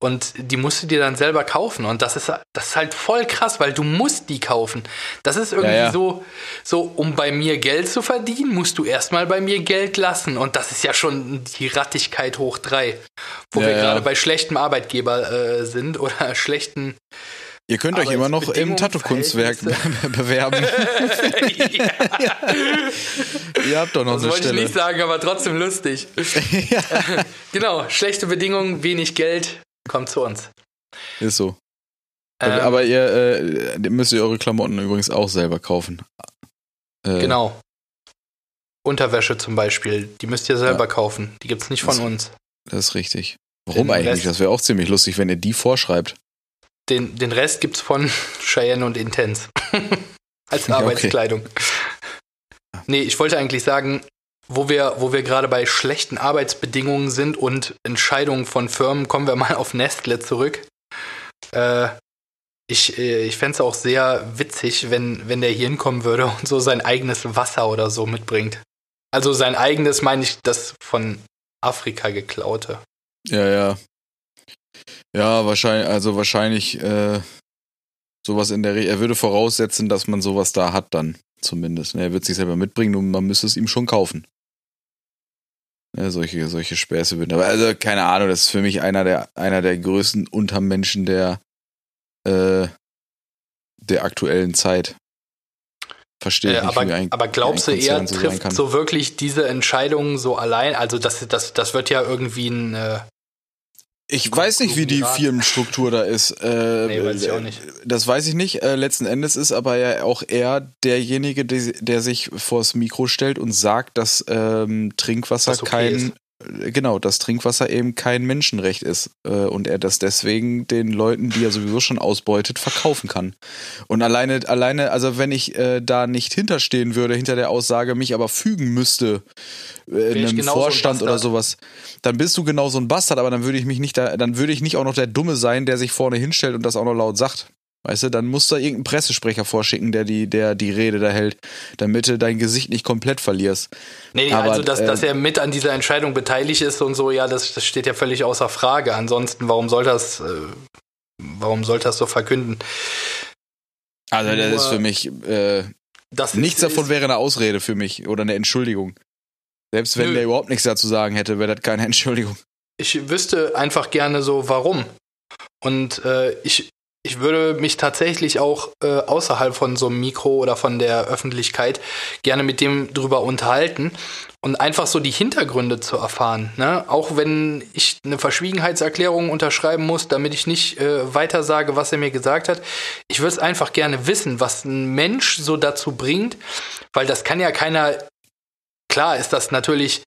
Und die musst du dir dann selber kaufen. Und das ist, das ist halt voll krass, weil du musst die kaufen. Das ist irgendwie ja, ja. so, so, um bei mir Geld zu verdienen, musst du erstmal bei mir Geld lassen. Und das ist ja schon die Rattigkeit hoch drei. Wo ja, wir gerade bei schlechtem Arbeitgeber äh, sind oder schlechten. Ihr könnt euch immer noch im Tattoo-Kunstwerk bewerben. Ihr habt doch noch das eine wollte Stelle. ich nicht sagen, aber trotzdem lustig. genau, schlechte Bedingungen, wenig Geld, kommt zu uns. Ist so. Ähm, Aber ihr äh, müsst ihr eure Klamotten übrigens auch selber kaufen. Äh, genau. Unterwäsche zum Beispiel, die müsst ihr selber ja. kaufen. Die gibt's nicht von das, uns. Das ist richtig. Warum den eigentlich? Rest, das wäre auch ziemlich lustig, wenn ihr die vorschreibt. Den, den Rest gibt's von Cheyenne und Intense. Als Arbeitskleidung. Okay. Nee, ich wollte eigentlich sagen, wo wir, wo wir gerade bei schlechten Arbeitsbedingungen sind und Entscheidungen von Firmen, kommen wir mal auf Nestle zurück. Äh, ich äh, ich fände es auch sehr witzig, wenn, wenn der hier hinkommen würde und so sein eigenes Wasser oder so mitbringt. Also sein eigenes meine ich das von Afrika geklaute. Ja, ja. Ja, wahrscheinlich, also wahrscheinlich äh, sowas in der Re Er würde voraussetzen, dass man sowas da hat dann, zumindest. Er wird sich selber mitbringen und man müsste es ihm schon kaufen. Ja, solche, solche Späße würden. Aber also, keine Ahnung, das ist für mich einer der, einer der größten Untermenschen der, äh, der aktuellen Zeit. verstehe ich äh, aber, ein, aber glaubst du, er so trifft so wirklich diese Entscheidung so allein? Also das, das, das wird ja irgendwie ein... Ich weiß nicht, wie die Firmenstruktur da ist. Äh, nee, weiß ich auch nicht. Das weiß ich nicht. Äh, letzten Endes ist aber ja auch er derjenige, der, der sich vors Mikro stellt und sagt, dass ähm, Trinkwasser okay kein ist. Äh, genau, dass Trinkwasser eben kein Menschenrecht ist äh, und er das deswegen den Leuten, die er sowieso schon ausbeutet, verkaufen kann. Und alleine, alleine, also wenn ich äh, da nicht hinterstehen würde, hinter der Aussage, mich aber fügen müsste, äh, in einem Vorstand so oder sowas, dann bist du genau so ein Bastard, aber dann würde ich mich nicht da, dann würde ich nicht auch noch der Dumme sein, der sich vorne hinstellt und das auch noch laut sagt. Weißt du, dann musst du irgendeinen Pressesprecher vorschicken, der die, der die Rede da hält, damit du dein Gesicht nicht komplett verlierst. Nee, Aber, also dass, äh, dass er mit an dieser Entscheidung beteiligt ist und so, ja, das, das steht ja völlig außer Frage. Ansonsten, warum soll das, äh, warum soll das so verkünden? Also das Nur, ist für mich, äh, nichts ist, davon wäre eine Ausrede für mich oder eine Entschuldigung. Selbst wenn nö. der überhaupt nichts dazu sagen hätte, wäre das keine Entschuldigung. Ich wüsste einfach gerne so, warum. Und äh, ich, ich würde mich tatsächlich auch äh, außerhalb von so einem Mikro oder von der Öffentlichkeit gerne mit dem drüber unterhalten und einfach so die Hintergründe zu erfahren. Ne? Auch wenn ich eine Verschwiegenheitserklärung unterschreiben muss, damit ich nicht äh, weiter sage, was er mir gesagt hat. Ich würde es einfach gerne wissen, was ein Mensch so dazu bringt, weil das kann ja keiner. Klar ist das natürlich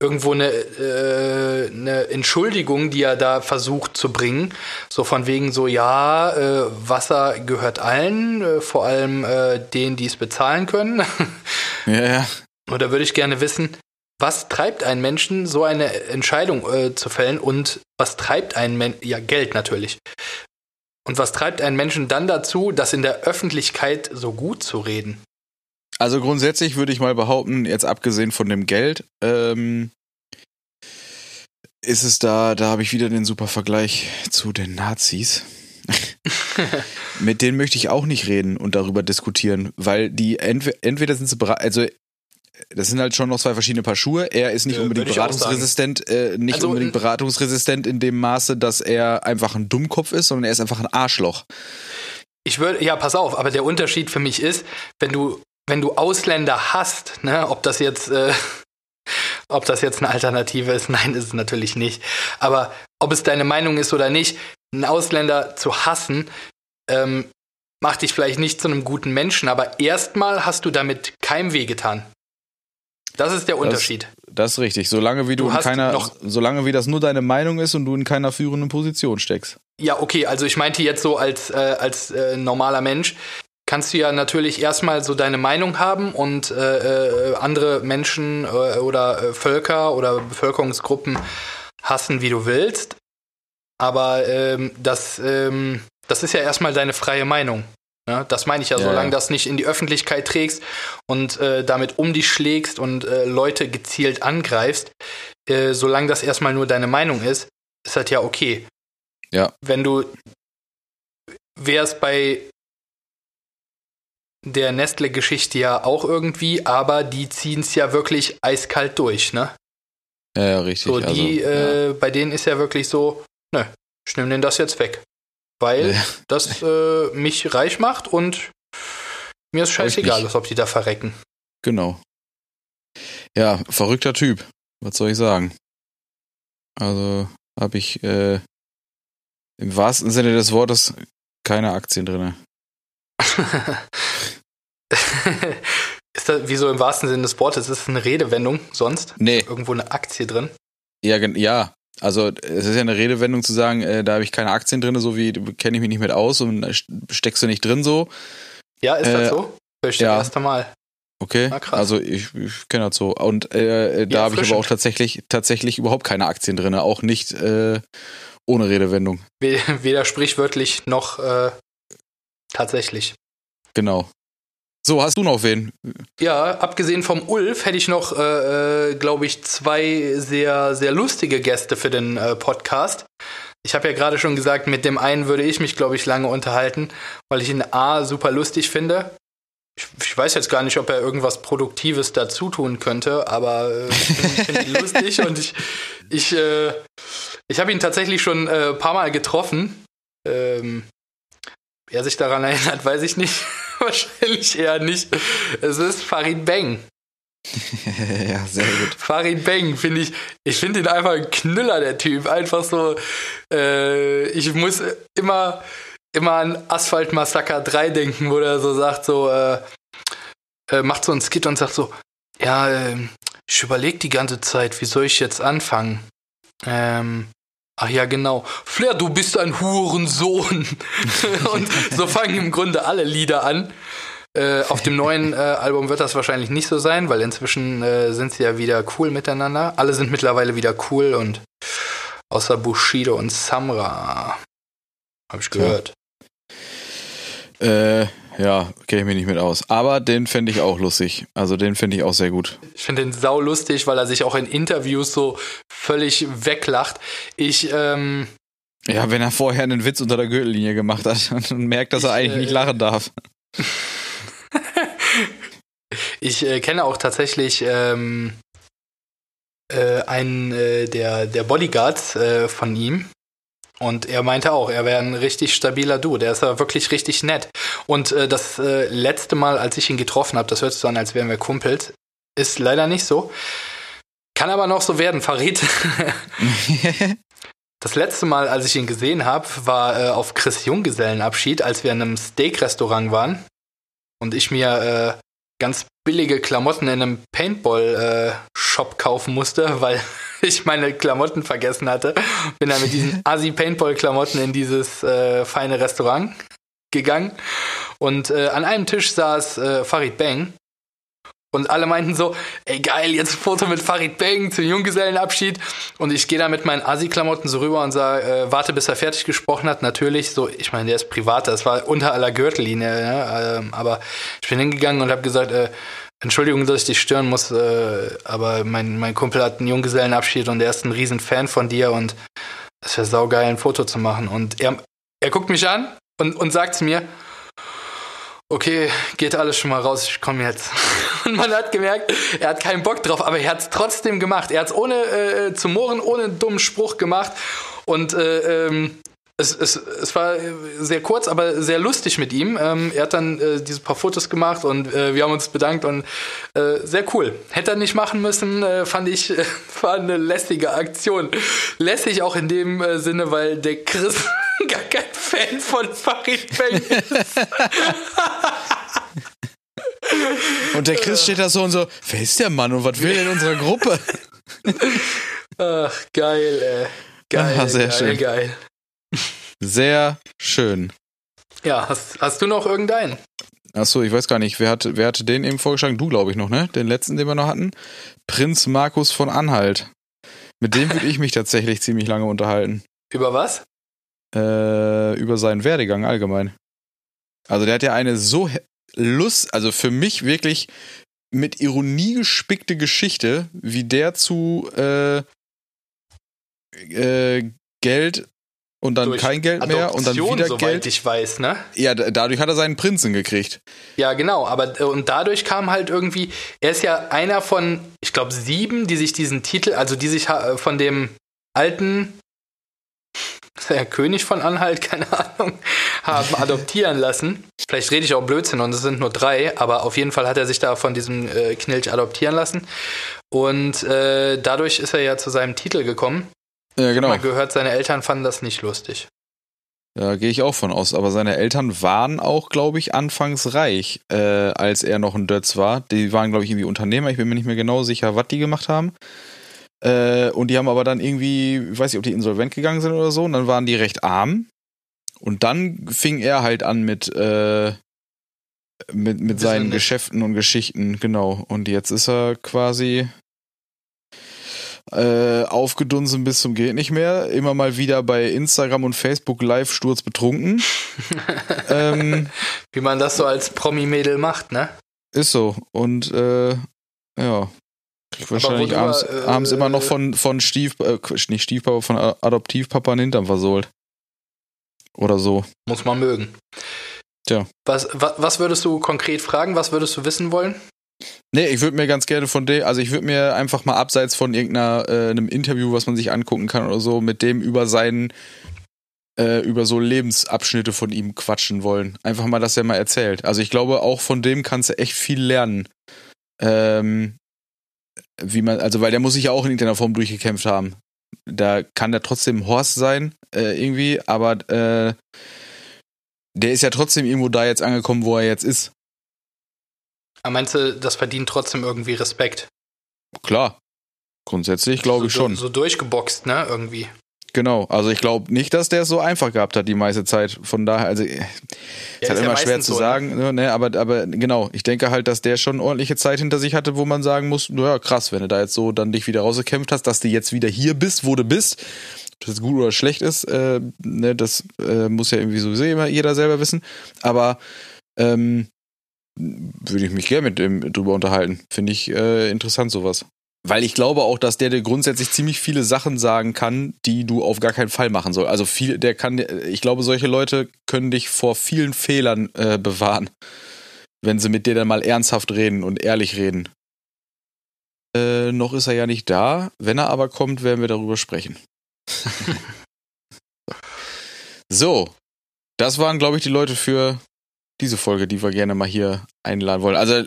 irgendwo eine, äh, eine Entschuldigung, die er da versucht zu bringen. So von wegen so, ja, äh, Wasser gehört allen, äh, vor allem äh, denen, die es bezahlen können. ja, ja. Und da würde ich gerne wissen, was treibt einen Menschen, so eine Entscheidung äh, zu fällen und was treibt einen Menschen, ja, Geld natürlich. Und was treibt einen Menschen dann dazu, das in der Öffentlichkeit so gut zu reden? Also grundsätzlich würde ich mal behaupten, jetzt abgesehen von dem Geld, ähm, ist es da, da habe ich wieder den super Vergleich zu den Nazis. Mit denen möchte ich auch nicht reden und darüber diskutieren, weil die entweder, entweder sind sie bereit, also das sind halt schon noch zwei verschiedene Paar Schuhe. Er ist nicht ja, unbedingt beratungsresistent, äh, nicht also, unbedingt beratungsresistent in dem Maße, dass er einfach ein Dummkopf ist, sondern er ist einfach ein Arschloch. Ich würde, ja, pass auf, aber der Unterschied für mich ist, wenn du wenn du Ausländer hast, ne, ob das jetzt, äh, ob das jetzt eine Alternative ist, nein, ist es natürlich nicht. Aber ob es deine Meinung ist oder nicht, einen Ausländer zu hassen, ähm, macht dich vielleicht nicht zu einem guten Menschen, aber erstmal hast du damit keinem weh getan. Das ist der Unterschied. Das, das ist richtig. Solange wie du, du in keiner, solange wie das nur deine Meinung ist und du in keiner führenden Position steckst. Ja, okay, also ich meinte jetzt so als, äh, als äh, normaler Mensch, kannst du ja natürlich erstmal so deine Meinung haben und äh, äh, andere Menschen äh, oder äh, Völker oder Bevölkerungsgruppen hassen, wie du willst. Aber ähm, das, ähm, das ist ja erstmal deine freie Meinung. Ne? das meine ich ja, ja solange ja. das nicht in die Öffentlichkeit trägst und äh, damit um dich schlägst und äh, Leute gezielt angreifst, solange das erstmal nur deine Meinung ist, ist das ja okay. Ja. Wenn du wärst bei der Nestle-Geschichte ja auch irgendwie, aber die ziehen es ja wirklich eiskalt durch, ne? Ja, ja richtig. So, die, also, äh, bei denen ist ja wirklich so, ne, ich nehme denen das jetzt weg. Weil ja. das äh, mich reich macht und mir ist scheißegal, ob die da verrecken. Genau. Ja, verrückter Typ. Was soll ich sagen? Also habe ich äh, im wahrsten Sinne des Wortes keine Aktien drin. ist das, wie so im wahrsten Sinne des Wortes, ist das eine Redewendung sonst? Nee. Irgendwo eine Aktie drin? Ja, ja. Also es ist ja eine Redewendung zu sagen, äh, da habe ich keine Aktien drin, so wie kenne ich mich nicht mit aus und steckst du nicht drin so. Ja, ist äh, das so? Ich ja. das erste Mal. Okay, ah, also ich, ich kenne das so. Und äh, da ja, habe ich aber auch tatsächlich, tatsächlich überhaupt keine Aktien drin, auch nicht äh, ohne Redewendung. Weder sprichwörtlich noch äh, tatsächlich. Genau. So, hast du noch wen? Ja, abgesehen vom Ulf hätte ich noch, äh, äh glaube ich, zwei sehr, sehr lustige Gäste für den äh, Podcast. Ich habe ja gerade schon gesagt, mit dem einen würde ich mich, glaube ich, lange unterhalten, weil ich ihn A super lustig finde. Ich, ich weiß jetzt gar nicht, ob er irgendwas Produktives dazu tun könnte, aber äh, ich finde ihn lustig und ich, ich, äh, ich habe ihn tatsächlich schon ein äh, paar Mal getroffen. Ähm, wer sich daran erinnert, weiß ich nicht. Wahrscheinlich eher nicht. Es ist Farid Bang. ja, sehr gut. Farid Bang finde ich, ich finde ihn einfach ein Knüller, der Typ. Einfach so, äh, ich muss immer, immer an Asphalt Massaker 3 denken, wo er so sagt, so, äh, äh, macht so einen Skit und sagt so, ja, äh, ich überlege die ganze Zeit, wie soll ich jetzt anfangen? Ähm, ach ja, genau. Flair, du bist ein Hurensohn. und so fangen im Grunde alle Lieder an. Äh, auf dem neuen äh, Album wird das wahrscheinlich nicht so sein, weil inzwischen äh, sind sie ja wieder cool miteinander. Alle sind mittlerweile wieder cool und außer Bushido und Samra. Hab ich gehört. Ja. Äh, ja, kenne ich mich nicht mit aus. Aber den fände ich auch lustig. Also den finde ich auch sehr gut. Ich finde den sau lustig, weil er sich auch in Interviews so völlig weglacht. Ich, ähm, Ja, wenn er vorher einen Witz unter der Gürtellinie gemacht hat und merkt, dass er eigentlich äh, nicht lachen darf. ich äh, kenne auch tatsächlich ähm, äh, einen äh, der, der Bodyguards äh, von ihm. Und er meinte auch, er wäre ein richtig stabiler Dude. Der ist ja wirklich richtig nett. Und äh, das äh, letzte Mal, als ich ihn getroffen habe, das hört sich so an, als wären wir Kumpels, ist leider nicht so. Kann aber noch so werden, Farid. das letzte Mal, als ich ihn gesehen habe, war äh, auf Chris Junggesellenabschied, als wir in einem Steak-Restaurant waren und ich mir äh, ganz billige Klamotten in einem Paintball-Shop äh, kaufen musste, weil ich meine Klamotten vergessen hatte. Bin dann mit diesen Assi-Paintball-Klamotten in dieses äh, feine Restaurant gegangen. Und äh, an einem Tisch saß äh, Farid Bang. Und alle meinten so, ey geil, jetzt ein Foto mit Farid Bang zum Junggesellenabschied. Und ich gehe da mit meinen Assi-Klamotten so rüber und sage, äh, warte, bis er fertig gesprochen hat. Natürlich, so, ich meine, der ist privat, das war unter aller Gürtellinie. Ne? Aber ich bin hingegangen und habe gesagt, äh, Entschuldigung, dass ich dich stören muss, äh, aber mein, mein Kumpel hat einen Junggesellenabschied und er ist ein riesen Fan von dir und es wäre saugeil, ein Foto zu machen. Und er, er guckt mich an und, und sagt mir, okay, geht alles schon mal raus, ich komme jetzt. Und man hat gemerkt, er hat keinen Bock drauf, aber er hat es trotzdem gemacht. Er hat es ohne äh, zu mohren, ohne einen dummen Spruch gemacht. Und äh, ähm, es, es, es war sehr kurz, aber sehr lustig mit ihm. Ähm, er hat dann äh, diese paar Fotos gemacht und äh, wir haben uns bedankt und äh, sehr cool. Hätte er nicht machen müssen, äh, fand ich, war eine lästige Aktion. Lässig auch in dem äh, Sinne, weil der Chris gar kein Fan von Farid Bang ist. und der Chris steht da so und so, wer ist der Mann und was will er in unserer Gruppe? Ach, geil, ey. Geil, Aha, sehr geil, schön. geil. Sehr schön. Ja, hast, hast du noch irgendeinen? Achso, ich weiß gar nicht. Wer hatte, wer hatte den eben vorgeschlagen? Du, glaube ich, noch, ne? Den letzten, den wir noch hatten. Prinz Markus von Anhalt. Mit dem würde ich mich tatsächlich ziemlich lange unterhalten. Über was? Äh, über seinen Werdegang allgemein. Also der hat ja eine so Lust, also für mich wirklich mit Ironie gespickte Geschichte, wie der zu äh, äh, Geld und dann Durch kein Geld mehr und dann wieder soweit Geld. ich weiß, ne? Ja, dadurch hat er seinen Prinzen gekriegt. Ja, genau, aber äh, und dadurch kam halt irgendwie, er ist ja einer von, ich glaube, sieben, die sich diesen Titel, also die sich äh, von dem alten der König von Anhalt, keine Ahnung, haben adoptieren lassen. Vielleicht rede ich auch Blödsinn und es sind nur drei, aber auf jeden Fall hat er sich da von diesem äh, Knilch adoptieren lassen. Und äh, dadurch ist er ja zu seinem Titel gekommen. Ja, genau. Man gehört, seine Eltern fanden das nicht lustig. Da gehe ich auch von aus. Aber seine Eltern waren auch, glaube ich, anfangs reich, äh, als er noch ein Dötz war. Die waren, glaube ich, irgendwie Unternehmer. Ich bin mir nicht mehr genau sicher, was die gemacht haben. Äh, und die haben aber dann irgendwie, ich weiß nicht, ob die insolvent gegangen sind oder so. Und dann waren die recht arm. Und dann fing er halt an mit, äh, mit, mit seinen Geschäften und Geschichten, genau. Und jetzt ist er quasi äh, aufgedunsen bis zum geht nicht mehr. Immer mal wieder bei Instagram und Facebook live sturzbetrunken. ähm, Wie man das so als Promi-Mädel macht, ne? Ist so. Und äh, ja. Wahrscheinlich worüber, abends, äh, abends immer noch von, von Stief, äh, nicht Stiefpapa, von Adoptivpapa einen Hintern versohlt. Oder so. Muss man mögen. Tja. Was, was, was würdest du konkret fragen? Was würdest du wissen wollen? Nee, ich würde mir ganz gerne von dem, also ich würde mir einfach mal abseits von irgendeiner äh, einem Interview, was man sich angucken kann oder so, mit dem über seinen äh, über so Lebensabschnitte von ihm quatschen wollen. Einfach mal, dass er mal erzählt. Also ich glaube, auch von dem kannst du echt viel lernen. Ähm, wie man, also weil der muss sich ja auch in irgendeiner Form durchgekämpft haben. Da kann der trotzdem Horst sein, äh, irgendwie, aber äh, der ist ja trotzdem irgendwo da jetzt angekommen, wo er jetzt ist. Aber meinst du, das verdient trotzdem irgendwie Respekt? Klar. Grundsätzlich glaube so, ich schon. So durchgeboxt, ne, irgendwie. Genau, also ich glaube nicht, dass der es so einfach gehabt hat die meiste Zeit. Von daher, also ja, ist halt ist immer ja schwer zu so, ne? sagen, ne? ne? aber, aber genau, ich denke halt, dass der schon ordentliche Zeit hinter sich hatte, wo man sagen muss, ja krass, wenn du da jetzt so dann dich wieder rausgekämpft hast, dass du jetzt wieder hier bist, wo du bist, ob das gut oder schlecht ist, äh, ne, das äh, muss ja irgendwie sowieso immer jeder selber wissen. Aber ähm, würde ich mich gerne mit dem drüber unterhalten. Finde ich äh, interessant sowas. Weil ich glaube auch, dass der dir grundsätzlich ziemlich viele Sachen sagen kann, die du auf gar keinen Fall machen sollst. Also viel, der kann, ich glaube, solche Leute können dich vor vielen Fehlern äh, bewahren, wenn sie mit dir dann mal ernsthaft reden und ehrlich reden. Äh, noch ist er ja nicht da. Wenn er aber kommt, werden wir darüber sprechen. so, das waren, glaube ich, die Leute für diese Folge, die wir gerne mal hier einladen wollen. Also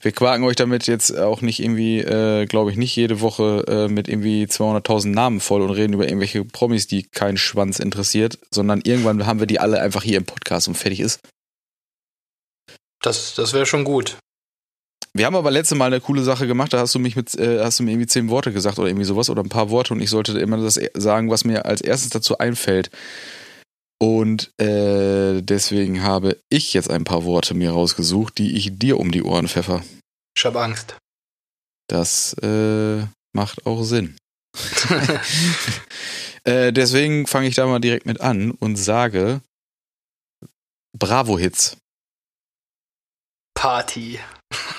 wir quaken euch damit jetzt auch nicht irgendwie, äh, glaube ich, nicht jede Woche äh, mit irgendwie 200.000 Namen voll und reden über irgendwelche Promis, die keinen Schwanz interessiert, sondern irgendwann haben wir die alle einfach hier im Podcast und fertig ist. Das, das wäre schon gut. Wir haben aber letzte Mal eine coole Sache gemacht, da hast du mich mit, äh, hast du mir irgendwie zehn Worte gesagt oder irgendwie sowas oder ein paar Worte und ich sollte immer das sagen, was mir als erstes dazu einfällt. Und äh, deswegen habe ich jetzt ein paar Worte mir rausgesucht, die ich dir um die Ohren pfeffer. Ich habe Angst. Das äh, macht auch Sinn. äh, deswegen fange ich da mal direkt mit an und sage Bravo-Hits. Party.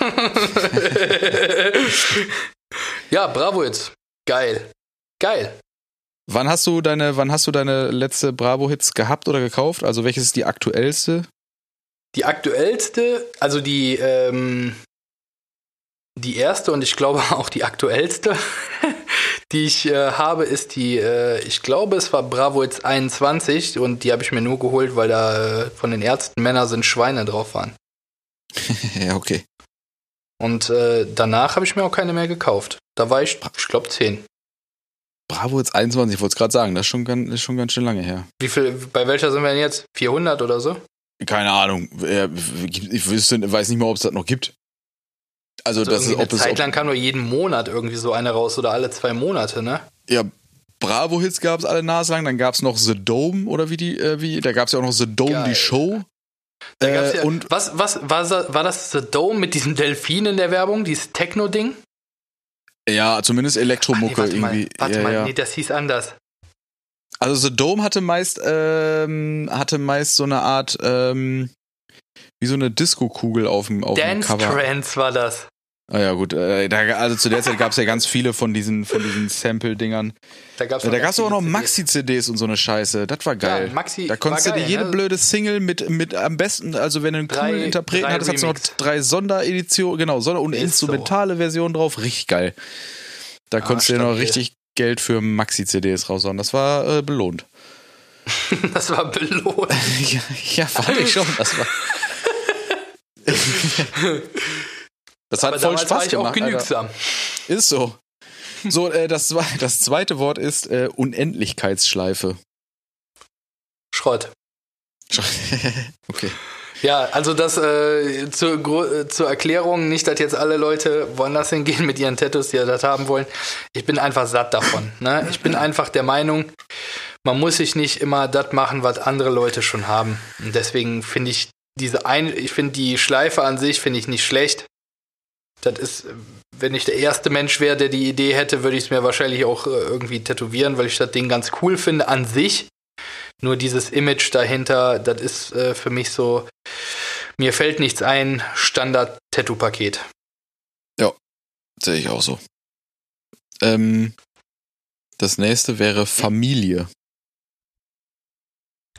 ja, Bravo-Hits. Geil. Geil. Wann hast du deine, wann hast du deine letzte Bravo-Hits gehabt oder gekauft? Also welches ist die aktuellste? Die aktuellste, also die, ähm, die erste und ich glaube auch die aktuellste, die ich äh, habe, ist die, äh, ich glaube, es war Bravo Hits 21 und die habe ich mir nur geholt, weil da äh, von den Ärzten Männer sind Schweine drauf waren. ja, okay. Und äh, danach habe ich mir auch keine mehr gekauft. Da war ich, ich glaube, 10. Bravo jetzt 21, ich wollte es gerade sagen, das ist, schon ganz, ist schon ganz schön lange her. Wie viel, bei welcher sind wir denn jetzt? 400 oder so? Keine Ahnung. Ich wüsste, weiß nicht mal, ob es das noch gibt. Also, also das ist, ob eine Zeit lang kam nur jeden Monat irgendwie so eine raus oder alle zwei Monate, ne? Ja, Bravo-Hits gab es alle naslang, dann gab es noch The Dome oder wie die, äh, wie, da gab es ja auch noch The Dome, Geil. die Show. Äh, ja, und was, was, war, war das The Dome mit diesem Delfin in der Werbung, dieses Techno-Ding? Ja, zumindest Elektromucke nee, irgendwie. Mal, warte ja, mal, ja. nee, das hieß anders. Also The Dome hatte meist, ähm, hatte meist so eine Art, ähm, wie so eine Disco-Kugel auf dem, auf Dance dem Cover. Trance war das. Ah ja, gut. Äh, da, also zu der Zeit gab es ja ganz viele von diesen, von diesen Sample-Dingern. Da gab es da auch noch Maxi-CDs und so eine Scheiße. Das war geil. Ja, Maxi da konntest du dir jede ne? blöde Single mit, mit am besten, also wenn du einen drei, coolen Interpreten hattest, hast du noch drei Sondereditionen, genau, Sonder- und Ist instrumentale so. Version drauf. Richtig geil. Da ah, konntest du dir noch richtig Geld für Maxi-CDs raushauen. Das war äh, belohnt. das war belohnt. ja, ja, fand ich schon. Das war. Das hat Aber voll Spaß war ich gemacht. Auch genügsam. Alter. Ist so. So, äh, das, das zweite Wort ist äh, Unendlichkeitsschleife. Schrott. okay. Ja, also das äh, zur, äh, zur Erklärung, nicht, dass jetzt alle Leute woanders hingehen mit ihren Tattoos, die das haben wollen. Ich bin einfach satt davon. Ne? Ich bin einfach der Meinung, man muss sich nicht immer das machen, was andere Leute schon haben. Und deswegen finde ich diese ein, ich finde die Schleife an sich finde ich nicht schlecht. Das ist, wenn ich der erste Mensch wäre, der die Idee hätte, würde ich es mir wahrscheinlich auch äh, irgendwie tätowieren, weil ich das Ding ganz cool finde an sich. Nur dieses Image dahinter, das ist äh, für mich so, mir fällt nichts ein, Standard-Tattoo-Paket. Ja, sehe ich auch so. Ähm, das nächste wäre Familie.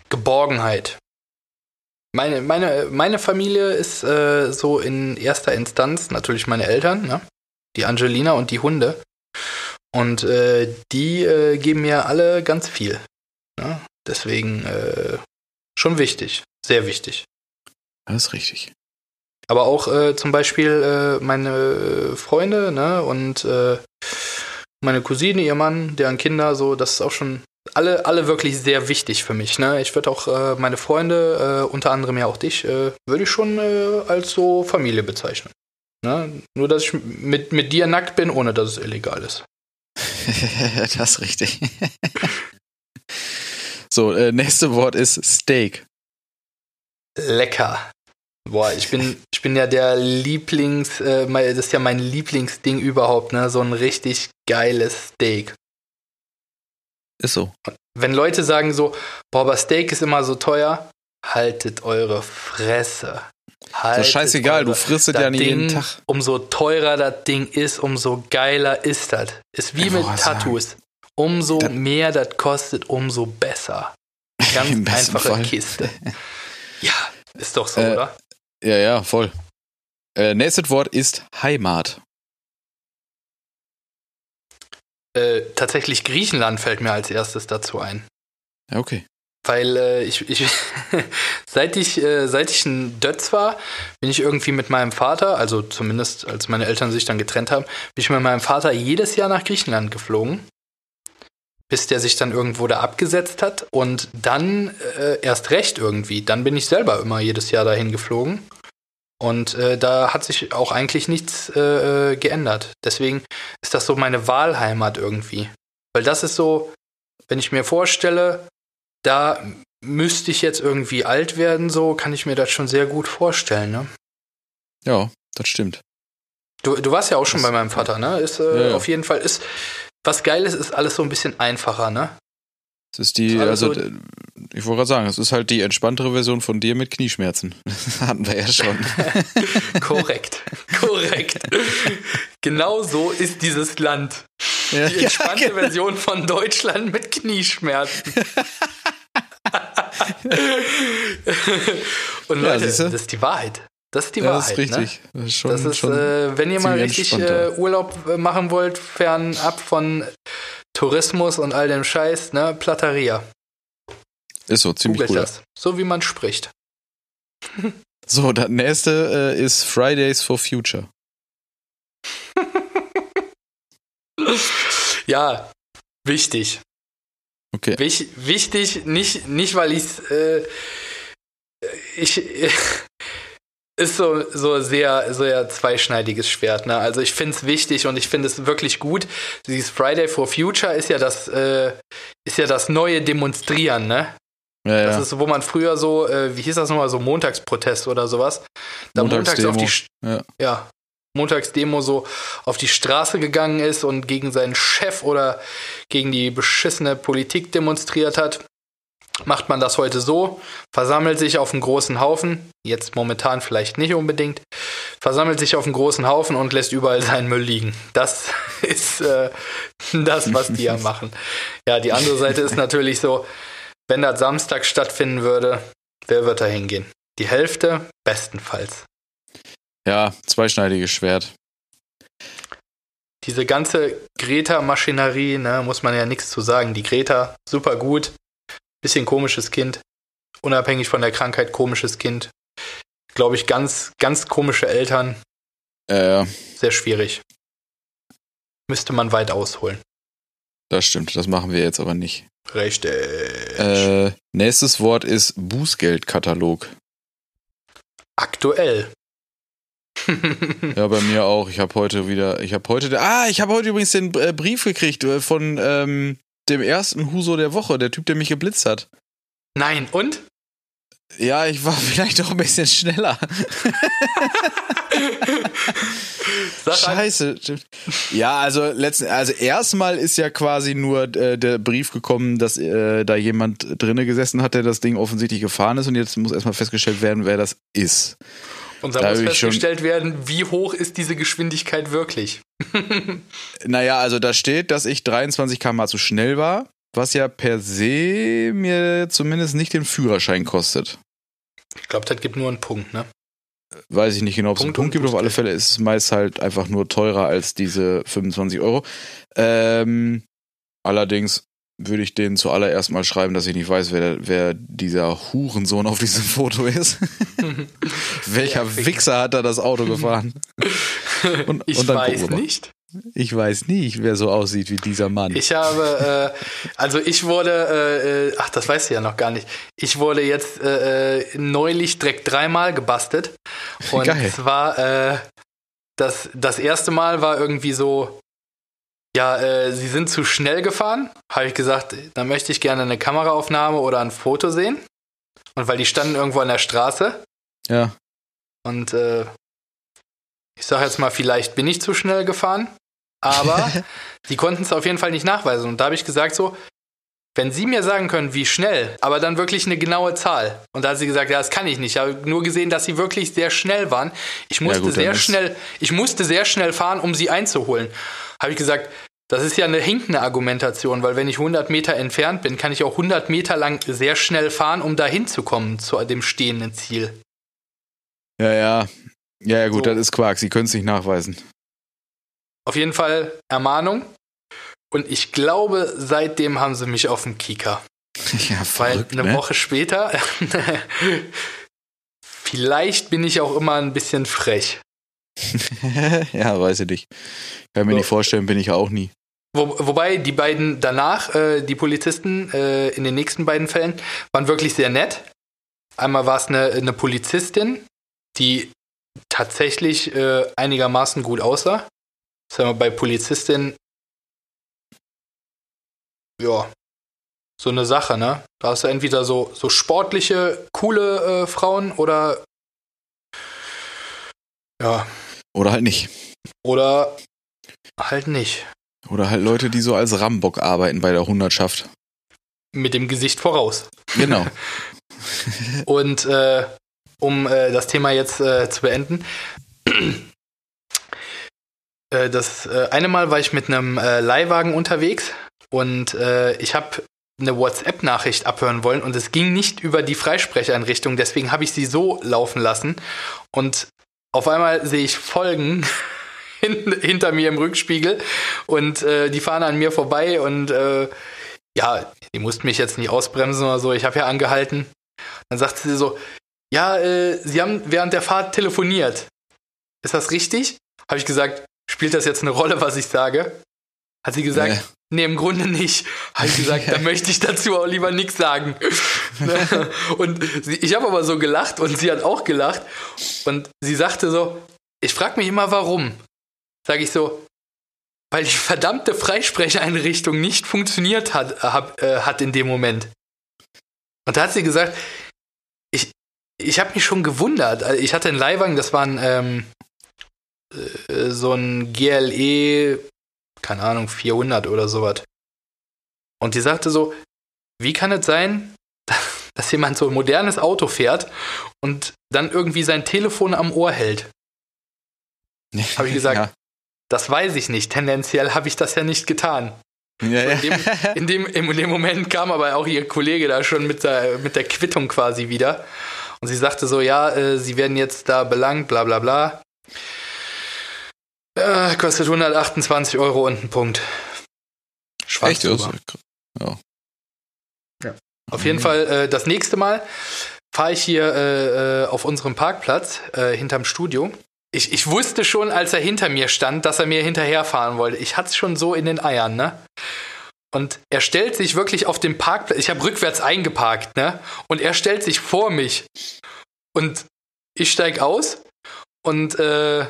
Geborgenheit. Meine, meine, meine Familie ist äh, so in erster Instanz natürlich meine Eltern, ne? die Angelina und die Hunde. Und äh, die äh, geben mir alle ganz viel. Ne? Deswegen äh, schon wichtig, sehr wichtig. Das ist richtig. Aber auch äh, zum Beispiel äh, meine Freunde ne, und meine Cousine, ihr Mann, deren Kinder, so, das ist auch schon alle, alle wirklich sehr wichtig für mich. Ne? Ich würde auch äh, meine Freunde, äh, unter anderem ja auch dich, äh, würde ich schon äh, als so Familie bezeichnen. Ne? Nur, dass ich mit, mit dir nackt bin, ohne dass es illegal ist. das ist richtig. so, äh, nächste Wort ist Steak. Lecker. Boah, ich bin, ich bin ja der Lieblings, äh, das ist ja mein Lieblingsding überhaupt, ne? So ein richtig geiles Steak. Ist so. Wenn Leute sagen so, boah, aber Steak ist immer so teuer, haltet eure Fresse. Haltet so scheißegal, eure, du frisst ja nicht jeden Tag. Umso teurer das Ding ist, umso geiler ist das. Ist wie mit Tattoos. Sagen. Umso das mehr das kostet, umso besser. Ganz einfache Fall. Kiste. Ja, ist doch so, äh, oder? Ja, ja, voll. Äh, nächstes Wort ist Heimat. Äh, tatsächlich Griechenland fällt mir als erstes dazu ein. Ja, okay. Weil äh, ich, ich seit ich äh, seit ich ein Dötz war, bin ich irgendwie mit meinem Vater, also zumindest als meine Eltern sich dann getrennt haben, bin ich mit meinem Vater jedes Jahr nach Griechenland geflogen, bis der sich dann irgendwo da abgesetzt hat und dann äh, erst recht irgendwie. Dann bin ich selber immer jedes Jahr dahin geflogen und äh, da hat sich auch eigentlich nichts äh, äh, geändert. Deswegen ist das so meine Wahlheimat irgendwie. Weil das ist so, wenn ich mir vorstelle, da müsste ich jetzt irgendwie alt werden, so kann ich mir das schon sehr gut vorstellen, ne? Ja, das stimmt. Du, du warst ja auch schon das, bei meinem Vater, ne? Ist äh, ja, ja. auf jeden Fall, ist was Geiles ist alles so ein bisschen einfacher, ne? Es ist die, also, so ich wollte gerade sagen, es ist halt die entspanntere Version von dir mit Knieschmerzen. Das hatten wir ja schon. korrekt, korrekt. Genau so ist dieses Land. Ja, die entspannte ja, genau. Version von Deutschland mit Knieschmerzen. Und Leute, ja, das ist die Wahrheit. Das ist die ja, Wahrheit. Das ist richtig. Ne? Das ist, schon, das ist äh, wenn ihr mal richtig äh, Urlaub äh, machen wollt, fernab von Tourismus und all dem Scheiß, ne? Platteria. Ist so, ziemlich Googelt cool. Das. So wie man spricht. so, das nächste äh, ist Fridays for Future. ja, wichtig. Okay. Wich, wichtig, nicht, nicht weil ich's, äh, ich ist so so sehr sehr zweischneidiges Schwert. Ne? Also ich finde es wichtig und ich finde es wirklich gut. Dieses Friday for Future ist ja das äh, ist ja das neue Demonstrieren, ne? Ja, das ja. ist, wo man früher so, äh, wie hieß das nochmal, so Montagsprotest oder sowas. Da montags auf die, ja. ja, Montagsdemo so auf die Straße gegangen ist und gegen seinen Chef oder gegen die beschissene Politik demonstriert hat. Macht man das heute so, versammelt sich auf einen großen Haufen, jetzt momentan vielleicht nicht unbedingt, versammelt sich auf einen großen Haufen und lässt überall seinen Müll liegen. Das ist äh, das, was die ja machen. Ja, die andere Seite ist natürlich so, wenn das Samstag stattfinden würde, wer wird da hingehen? Die Hälfte? Bestenfalls. Ja, zweischneidiges Schwert. Diese ganze Greta-Maschinerie, ne, muss man ja nichts zu sagen. Die Greta, super gut. Bisschen komisches Kind. Unabhängig von der Krankheit, komisches Kind. Glaube ich, ganz, ganz komische Eltern. Äh, Sehr schwierig. Müsste man weit ausholen. Das stimmt, das machen wir jetzt aber nicht. Richtig. Äh, nächstes Wort ist Bußgeldkatalog. Aktuell. ja, bei mir auch. Ich habe heute wieder, ich habe heute, ah, ich habe heute übrigens den äh, Brief gekriegt äh, von ähm, dem ersten Huso der Woche, der Typ, der mich geblitzt hat. Nein, und? Ja, ich war vielleicht auch ein bisschen schneller. Scheiße. Ja, also letzten, also erstmal ist ja quasi nur äh, der Brief gekommen, dass äh, da jemand drinne gesessen hat, der das Ding offensichtlich gefahren ist und jetzt muss erstmal festgestellt werden, wer das ist. Und dann da muss festgestellt werden, wie hoch ist diese Geschwindigkeit wirklich? naja, also da steht, dass ich 23 km zu schnell war, was ja per se mir zumindest nicht den Führerschein kostet. Ich glaube, das gibt nur einen Punkt, ne? Weiß ich nicht genau, ob es einen Punkt gibt. Auf alle Fälle ist es meist halt einfach nur teurer als diese 25 Euro. Ähm, allerdings würde ich denen zuallererst mal schreiben, dass ich nicht weiß, wer, wer dieser Hurensohn auf diesem Foto ist. Welcher ja, Wichser hat da das Auto gefahren? Und, ich und weiß nicht. Ich weiß nicht, wer so aussieht wie dieser Mann. Ich habe, äh, also ich wurde, äh, äh ach, das weißt du ja noch gar nicht. Ich wurde jetzt äh, äh neulich direkt dreimal gebastelt. Und Geil. zwar, äh, das, das erste Mal war irgendwie so, ja, äh, sie sind zu schnell gefahren. Habe ich gesagt, dann möchte ich gerne eine Kameraaufnahme oder ein Foto sehen. Und weil die standen irgendwo an der Straße. Ja. Und äh, ich sage jetzt mal, vielleicht bin ich zu schnell gefahren. Aber sie konnten es auf jeden Fall nicht nachweisen. Und da habe ich gesagt so, wenn Sie mir sagen können, wie schnell, aber dann wirklich eine genaue Zahl. Und da hat sie gesagt, ja, das kann ich nicht. Ich habe nur gesehen, dass Sie wirklich sehr schnell waren. Ich musste ja, gut, sehr schnell, ich musste sehr schnell fahren, um Sie einzuholen. Habe ich gesagt, das ist ja eine hinkende Argumentation, weil wenn ich 100 Meter entfernt bin, kann ich auch 100 Meter lang sehr schnell fahren, um da hinzukommen zu dem stehenden Ziel. Ja, ja. Ja, ja, gut, so. das ist Quark. Sie können es nicht nachweisen. Auf jeden Fall Ermahnung. Und ich glaube, seitdem haben sie mich auf dem Kieker. Ja, verrückt, Weil eine ne? Woche später, vielleicht bin ich auch immer ein bisschen frech. ja, weiß ich nicht. Kann mir so. nicht vorstellen, bin ich auch nie. Wo, wobei die beiden danach, äh, die Polizisten äh, in den nächsten beiden Fällen, waren wirklich sehr nett. Einmal war es eine, eine Polizistin, die tatsächlich äh, einigermaßen gut aussah. Sagen wir bei Polizistin, ja, so eine Sache, ne? Da hast du entweder so, so sportliche, coole äh, Frauen oder ja. Oder halt nicht. Oder halt nicht. Oder halt Leute, die so als Rambock arbeiten bei der Hundertschaft. Mit dem Gesicht voraus. Genau. Und äh, um äh, das Thema jetzt äh, zu beenden. Äh, das äh, eine Mal war ich mit einem äh, Leihwagen unterwegs und ich habe eine WhatsApp-Nachricht abhören wollen und es ging nicht über die Freisprecheinrichtung, deswegen habe ich sie so laufen lassen und auf einmal sehe ich Folgen hinter mir im Rückspiegel und äh, die fahren an mir vorbei und äh, ja, die mussten mich jetzt nicht ausbremsen oder so, ich habe ja angehalten. Dann sagte sie so, ja, äh, Sie haben während der Fahrt telefoniert. Ist das richtig? Habe ich gesagt, spielt das jetzt eine Rolle, was ich sage? Hat sie gesagt, nee, nee im Grunde nicht. Habe ich gesagt, da möchte ich dazu auch lieber nichts sagen. und sie, ich habe aber so gelacht und sie hat auch gelacht. Und sie sagte so, ich frage mich immer, warum. Sage ich so, weil die verdammte Freisprecheinrichtung nicht funktioniert hat, hab, äh, hat in dem Moment. Und da hat sie gesagt, ich, ich habe mich schon gewundert. Also ich hatte einen Leihwagen, das war ein, ähm, äh, so ein GLE, keine Ahnung, 400 oder sowas. Und die sagte so, wie kann es sein, dass jemand so ein modernes Auto fährt und dann irgendwie sein Telefon am Ohr hält? Habe ich gesagt, ja. das weiß ich nicht. Tendenziell habe ich das ja nicht getan. Ja. In, dem, in, dem, in, dem, Moment kam aber auch ihr Kollege da schon mit der, mit der Quittung quasi wieder. Und sie sagte so, ja, äh, sie werden jetzt da belangt, bla bla bla. Äh, kostet 128 Euro und ein Punkt. Schwarz Echt? Ja. Auf jeden Fall, äh, das nächste Mal fahre ich hier äh, äh, auf unserem Parkplatz äh, hinterm Studio. Ich, ich wusste schon, als er hinter mir stand, dass er mir hinterherfahren wollte. Ich hatte es schon so in den Eiern, ne? Und er stellt sich wirklich auf dem Parkplatz. Ich habe rückwärts eingeparkt, ne? Und er stellt sich vor mich. Und ich steig aus und äh,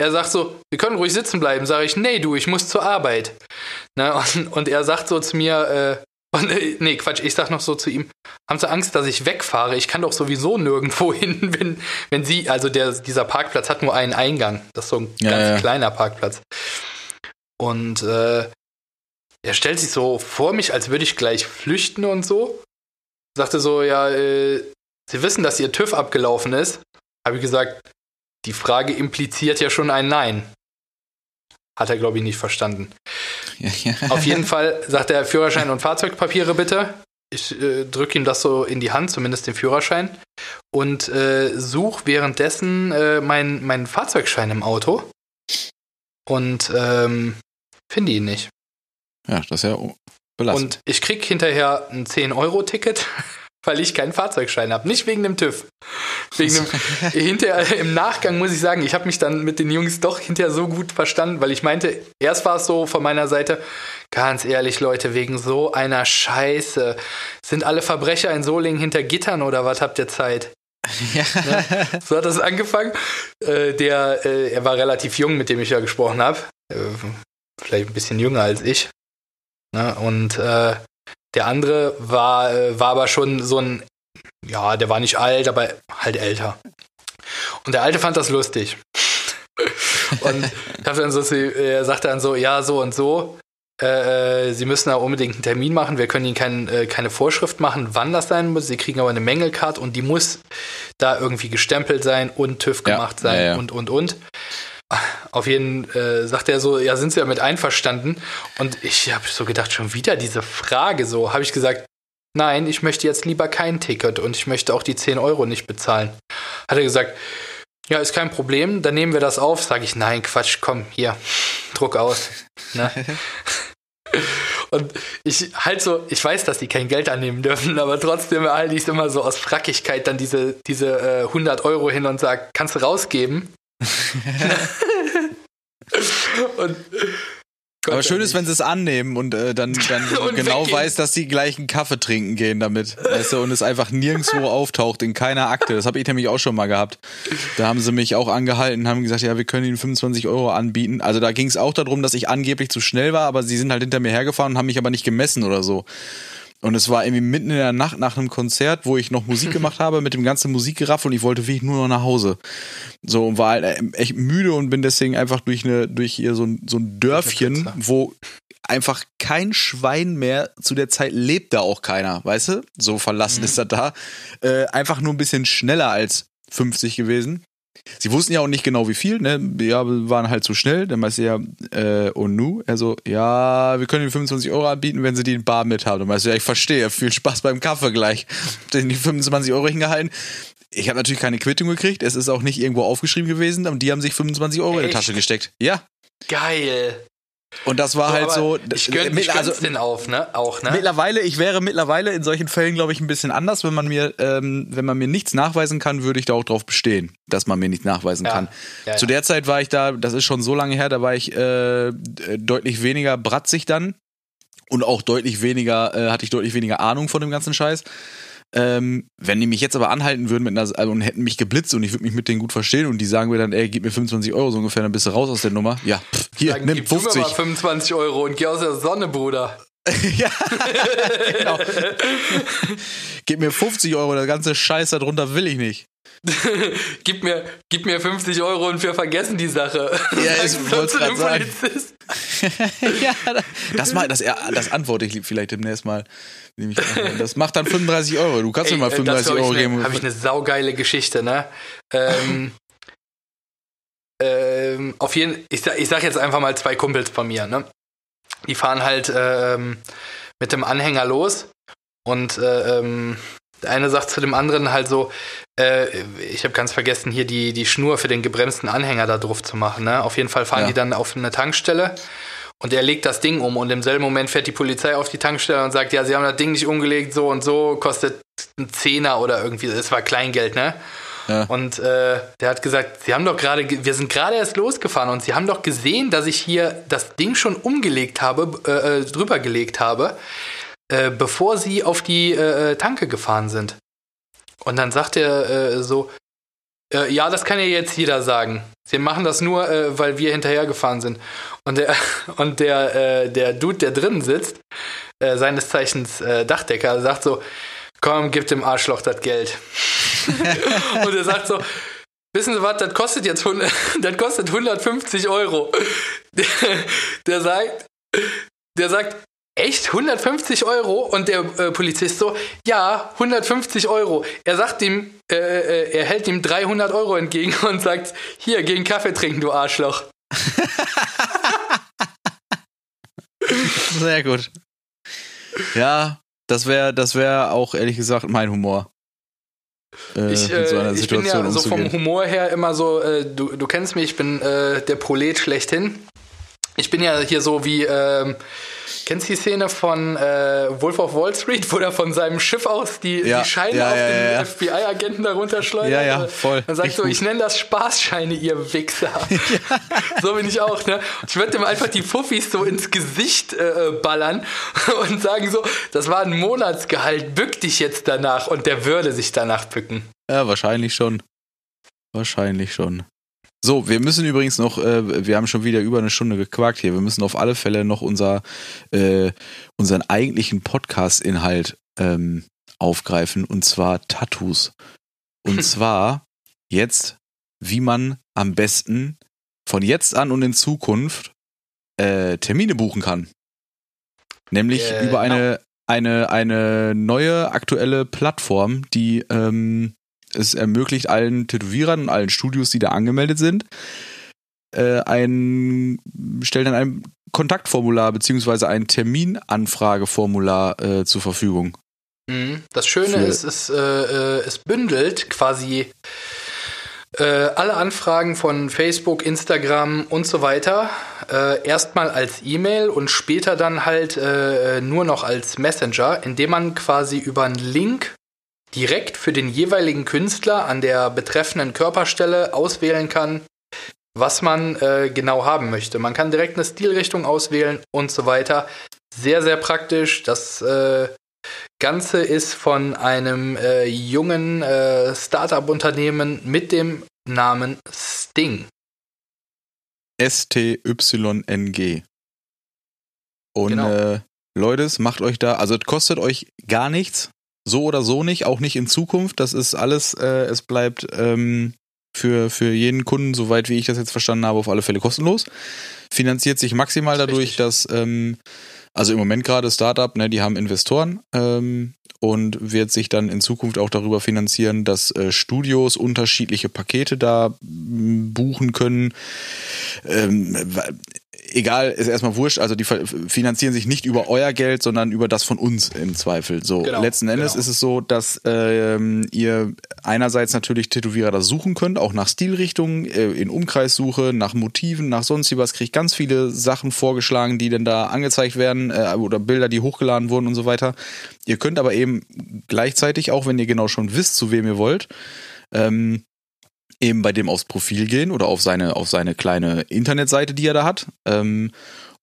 er sagt so, wir können ruhig sitzen bleiben. Sage ich, nee, du, ich muss zur Arbeit. Ne? Und, und er sagt so zu mir, äh, und, äh, nee, Quatsch, ich sag noch so zu ihm, haben Sie Angst, dass ich wegfahre? Ich kann doch sowieso nirgendwo hin, wenn, wenn Sie, also der, dieser Parkplatz hat nur einen Eingang. Das ist so ein ja, ganz ja. kleiner Parkplatz. Und äh, er stellt sich so vor mich, als würde ich gleich flüchten und so. Sagte so, ja, äh, Sie wissen, dass Ihr TÜV abgelaufen ist. Habe ich gesagt, die Frage impliziert ja schon ein Nein. Hat er, glaube ich, nicht verstanden. Ja, ja. Auf jeden Fall sagt er Führerschein und Fahrzeugpapiere bitte. Ich äh, drücke ihm das so in die Hand, zumindest den Führerschein. Und äh, suche währenddessen äh, meinen mein Fahrzeugschein im Auto. Und ähm, finde ihn nicht. Ja, das ist ja Belassen. Und ich krieg hinterher ein 10-Euro-Ticket, weil ich keinen Fahrzeugschein habe. Nicht wegen dem TÜV. Wegen dem, hinterher, Im Nachgang muss ich sagen, ich habe mich dann mit den Jungs doch hinterher so gut verstanden, weil ich meinte, erst war es so von meiner Seite, ganz ehrlich, Leute, wegen so einer Scheiße. Sind alle Verbrecher in Solingen hinter Gittern oder was habt ihr Zeit? Ja. Ne? So hat das angefangen. Äh, der, äh, er war relativ jung, mit dem ich ja gesprochen habe. Äh, vielleicht ein bisschen jünger als ich. Ne? Und äh, der andere war, äh, war aber schon so ein, ja, der war nicht alt, aber halt älter. Und der Alte fand das lustig. und dann so, er sagte dann so, ja, so und so. Äh, sie müssen da unbedingt einen Termin machen. Wir können Ihnen kein, äh, keine Vorschrift machen, wann das sein muss. Sie kriegen aber eine Mängelcard und die muss da irgendwie gestempelt sein und TÜV gemacht ja, sein ja, ja. und, und, und. Auf jeden äh, sagt er so, ja, sind Sie damit einverstanden? Und ich habe so gedacht, schon wieder diese Frage so. Habe ich gesagt, nein, ich möchte jetzt lieber kein Ticket und ich möchte auch die 10 Euro nicht bezahlen. Hat er gesagt, ja, ist kein Problem, dann nehmen wir das auf. Sage ich, nein, Quatsch, komm, hier, Druck aus. Ne? Und ich halt so, ich weiß, dass die kein Geld annehmen dürfen, aber trotzdem halte ich es immer so aus Frackigkeit dann diese, diese äh, 100 Euro hin und sage, kannst du rausgeben? und Aber schön ist, wenn sie es annehmen und äh, dann, dann und genau weggehen. weiß, dass sie gleich einen Kaffee trinken gehen damit. Weißt du, und es einfach nirgendwo auftaucht, in keiner Akte. Das habe ich nämlich auch schon mal gehabt. Da haben sie mich auch angehalten, haben gesagt, ja, wir können ihnen 25 Euro anbieten. Also da ging es auch darum, dass ich angeblich zu schnell war, aber sie sind halt hinter mir hergefahren und haben mich aber nicht gemessen oder so. Und es war irgendwie mitten in der Nacht nach einem Konzert, wo ich noch Musik gemacht habe mit dem ganzen Musikgeraffel und ich wollte wirklich nur noch nach Hause. So und war halt äh, echt müde und bin deswegen einfach durch eine durch hier so ein, so ein Dörfchen, wo einfach kein Schwein mehr zu der Zeit lebt da auch keiner, weißt du? So verlassen mhm. ist er da. Äh, einfach nur ein bisschen schneller als 50 gewesen. Sie wussten ja auch nicht genau wie viel, ne? Ja, wir waren halt zu schnell. Dann meinte ja, äh, und nu? Also, ja, wir können Ihnen 25 Euro anbieten, wenn Sie die in Bar mit haben. Dann meinte ja, ich verstehe, viel Spaß beim Kaffee gleich. Den die 25 Euro hingehalten. Ich habe natürlich keine Quittung gekriegt, es ist auch nicht irgendwo aufgeschrieben gewesen, und die haben sich 25 Euro Echt? in die Tasche gesteckt. Ja. Geil. Und das war so, halt so. Ich gönn, ich also, den auf, ne? Auch, ne? Mittlerweile, ich wäre mittlerweile in solchen Fällen, glaube ich, ein bisschen anders. Wenn man mir, ähm, wenn man mir nichts nachweisen kann, würde ich da auch drauf bestehen, dass man mir nichts nachweisen ja. kann. Ja, ja. Zu der Zeit war ich da, das ist schon so lange her, da war ich äh, deutlich weniger bratzig dann und auch deutlich weniger, äh, hatte ich deutlich weniger Ahnung von dem ganzen Scheiß. Ähm, wenn die mich jetzt aber anhalten würden mit einer, also, und hätten mich geblitzt und ich würde mich mit denen gut verstehen und die sagen mir dann, ey, gib mir 25 Euro so ungefähr, dann bist du raus aus der Nummer. Ja, pff, hier, sagen, nimm 50. Gib mir mal 25 Euro und geh aus der Sonne, Bruder. ja, genau. Gib mir 50 Euro, der ganze Scheiß darunter will ich nicht. gib, mir, gib mir 50 Euro und wir vergessen die Sache. Ja, ich wollte gerade sagen. ja, das, mal, das, das antworte ich vielleicht demnächst mal. Das macht dann 35 Euro. Du kannst Ey, mir mal 35 Euro ne, geben. Habe ich eine saugeile Geschichte, ne? Ähm, ähm, auf jeden ich, ich sag jetzt einfach mal zwei Kumpels von mir, ne? Die fahren halt ähm, mit dem Anhänger los und äh, ähm, der eine sagt zu dem anderen halt so, äh, ich habe ganz vergessen, hier die, die Schnur für den gebremsten Anhänger da drauf zu machen. Ne? Auf jeden Fall fahren ja. die dann auf eine Tankstelle und er legt das Ding um und im selben Moment fährt die Polizei auf die Tankstelle und sagt, ja, sie haben das Ding nicht umgelegt, so und so, kostet ein Zehner oder irgendwie, es war Kleingeld, ne? Ja. Und äh, der hat gesagt, sie haben doch gerade, wir sind gerade erst losgefahren und sie haben doch gesehen, dass ich hier das Ding schon umgelegt habe, äh, äh drüber gelegt habe. Äh, bevor sie auf die äh, äh, Tanke gefahren sind. Und dann sagt er äh, so, äh, ja, das kann ja jetzt jeder sagen. Sie machen das nur, äh, weil wir hinterhergefahren sind. Und der, und der, der Dude, der drinnen sitzt, seines Zeichens Dachdecker, sagt so, komm, gib dem Arschloch das Geld. und er sagt so, wissen Sie was, das kostet jetzt 100, das kostet 150 Euro. Der, der sagt, der sagt, echt 150 Euro? Und der äh, Polizist so, ja, 150 Euro. Er sagt ihm, äh, äh, er hält ihm 300 Euro entgegen und sagt, hier, geh einen Kaffee trinken, du Arschloch. Sehr gut. Ja, das wäre das wär auch ehrlich gesagt mein Humor. Äh, ich, äh, so ich bin ja so vom Humor her immer so, äh, du, du kennst mich, ich bin äh, der Prolet schlechthin. Ich bin ja hier so wie, ähm, kennst du die Szene von äh, Wolf of Wall Street, wo er von seinem Schiff aus die, ja, die Scheine ja, auf ja, den FBI-Agenten darunter schleudert? Ja, ja, voll. Dann sagt so, ich nenne das Spaßscheine, ihr Wichser. so bin ich auch, ne? Ich würde ihm einfach die Fuffis so ins Gesicht äh, ballern und sagen so, das war ein Monatsgehalt, bück dich jetzt danach und der würde sich danach bücken. Ja, wahrscheinlich schon. Wahrscheinlich schon. So, wir müssen übrigens noch, äh, wir haben schon wieder über eine Stunde gequakt hier. Wir müssen auf alle Fälle noch unser, äh, unseren eigentlichen Podcast-Inhalt ähm, aufgreifen und zwar Tattoos. Und zwar jetzt, wie man am besten von jetzt an und in Zukunft äh, Termine buchen kann. Nämlich äh, über eine, eine, eine neue aktuelle Plattform, die ähm, es ermöglicht allen Tätowierern und allen Studios, die da angemeldet sind, äh, ein, stellen dann ein Kontaktformular beziehungsweise ein Terminanfrageformular äh, zur Verfügung. Mhm. Das Schöne Für ist, es, äh, äh, es bündelt quasi äh, alle Anfragen von Facebook, Instagram und so weiter äh, erstmal als E-Mail und später dann halt nur noch als Messenger, indem man quasi über einen Link direkt für den jeweiligen Künstler an der betreffenden Körperstelle auswählen kann, was man äh, genau haben möchte. Man kann direkt eine Stilrichtung auswählen und so weiter. Sehr, sehr praktisch. Das äh, Ganze ist von einem äh, jungen äh, Startup-Unternehmen mit dem Namen Sting. S-T-Y-N-G. Und genau. äh, Leute, macht euch da, also es kostet euch gar nichts so oder so nicht, auch nicht in Zukunft. Das ist alles, äh, es bleibt ähm, für, für jeden Kunden, soweit wie ich das jetzt verstanden habe, auf alle Fälle kostenlos. Finanziert sich maximal das dadurch, dass, ähm, also im Moment gerade Startup, ne, die haben Investoren ähm, und wird sich dann in Zukunft auch darüber finanzieren, dass äh, Studios unterschiedliche Pakete da buchen können. Ähm, egal, ist erstmal wurscht, also die finanzieren sich nicht über euer Geld, sondern über das von uns im Zweifel. So, genau, letzten Endes genau. ist es so, dass ähm, ihr einerseits natürlich Tätowierer da suchen könnt, auch nach Stilrichtungen, äh, in Umkreissuche, nach Motiven, nach sonst was, kriegt ganz viele Sachen vorgeschlagen, die denn da angezeigt werden äh, oder Bilder, die hochgeladen wurden und so weiter. Ihr könnt aber eben gleichzeitig, auch wenn ihr genau schon wisst, zu wem ihr wollt, ähm, eben bei dem aufs Profil gehen oder auf seine, auf seine kleine Internetseite, die er da hat. Ähm,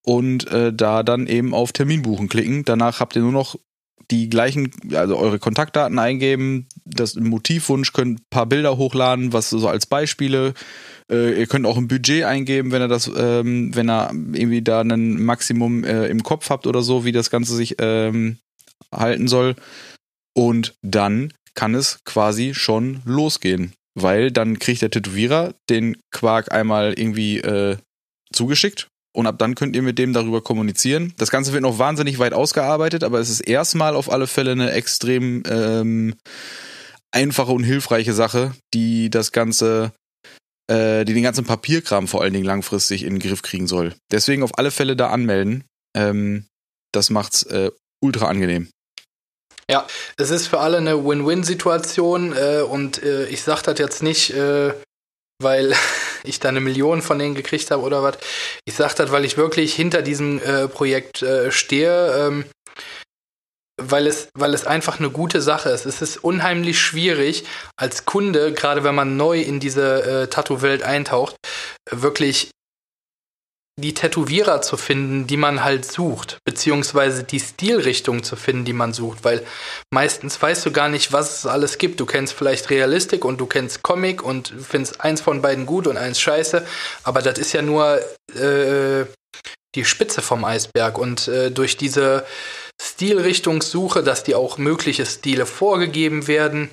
und äh, da dann eben auf Termin buchen klicken. Danach habt ihr nur noch die gleichen, also eure Kontaktdaten eingeben, das Motivwunsch, könnt ein paar Bilder hochladen, was so als Beispiele. Äh, ihr könnt auch ein Budget eingeben, wenn er das, ähm, wenn er irgendwie da ein Maximum äh, im Kopf habt oder so, wie das Ganze sich ähm, halten soll. Und dann kann es quasi schon losgehen weil dann kriegt der Tätowierer den Quark einmal irgendwie äh, zugeschickt und ab dann könnt ihr mit dem darüber kommunizieren. Das Ganze wird noch wahnsinnig weit ausgearbeitet, aber es ist erstmal auf alle Fälle eine extrem ähm, einfache und hilfreiche Sache, die das Ganze, äh, die den ganzen Papierkram vor allen Dingen langfristig in den Griff kriegen soll. Deswegen auf alle Fälle da anmelden. Ähm, das macht's äh, ultra angenehm. Ja, es ist für alle eine Win-Win-Situation äh, und äh, ich sage das jetzt nicht, äh, weil ich da eine Million von denen gekriegt habe oder was. Ich sage das, weil ich wirklich hinter diesem äh, Projekt äh, stehe, ähm, weil, es, weil es einfach eine gute Sache ist. Es ist unheimlich schwierig als Kunde, gerade wenn man neu in diese äh, Tattoo-Welt eintaucht, wirklich die Tätowierer zu finden, die man halt sucht, beziehungsweise die Stilrichtung zu finden, die man sucht, weil meistens weißt du gar nicht, was es alles gibt. Du kennst vielleicht Realistik und du kennst Comic und findest eins von beiden gut und eins scheiße, aber das ist ja nur äh, die Spitze vom Eisberg und äh, durch diese Stilrichtungssuche, dass die auch mögliche Stile vorgegeben werden,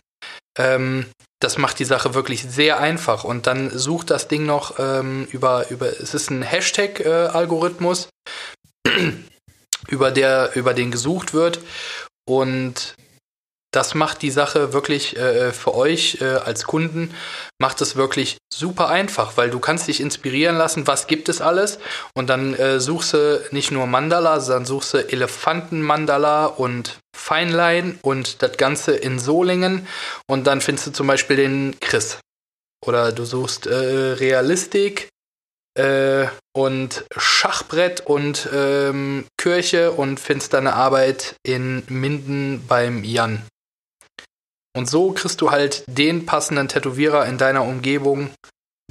ähm, das macht die Sache wirklich sehr einfach. Und dann sucht das Ding noch ähm, über, über, es ist ein Hashtag-Algorithmus, äh, über, der, über den gesucht wird. Und das macht die Sache wirklich äh, für euch äh, als Kunden, macht es wirklich super einfach, weil du kannst dich inspirieren lassen, was gibt es alles und dann äh, suchst du nicht nur Mandala, sondern suchst du Elefantenmandala und Feinlein und das Ganze in Solingen und dann findest du zum Beispiel den Chris. Oder du suchst äh, Realistik äh, und Schachbrett und ähm, Kirche und findest deine Arbeit in Minden beim Jan. Und so kriegst du halt den passenden Tätowierer in deiner Umgebung,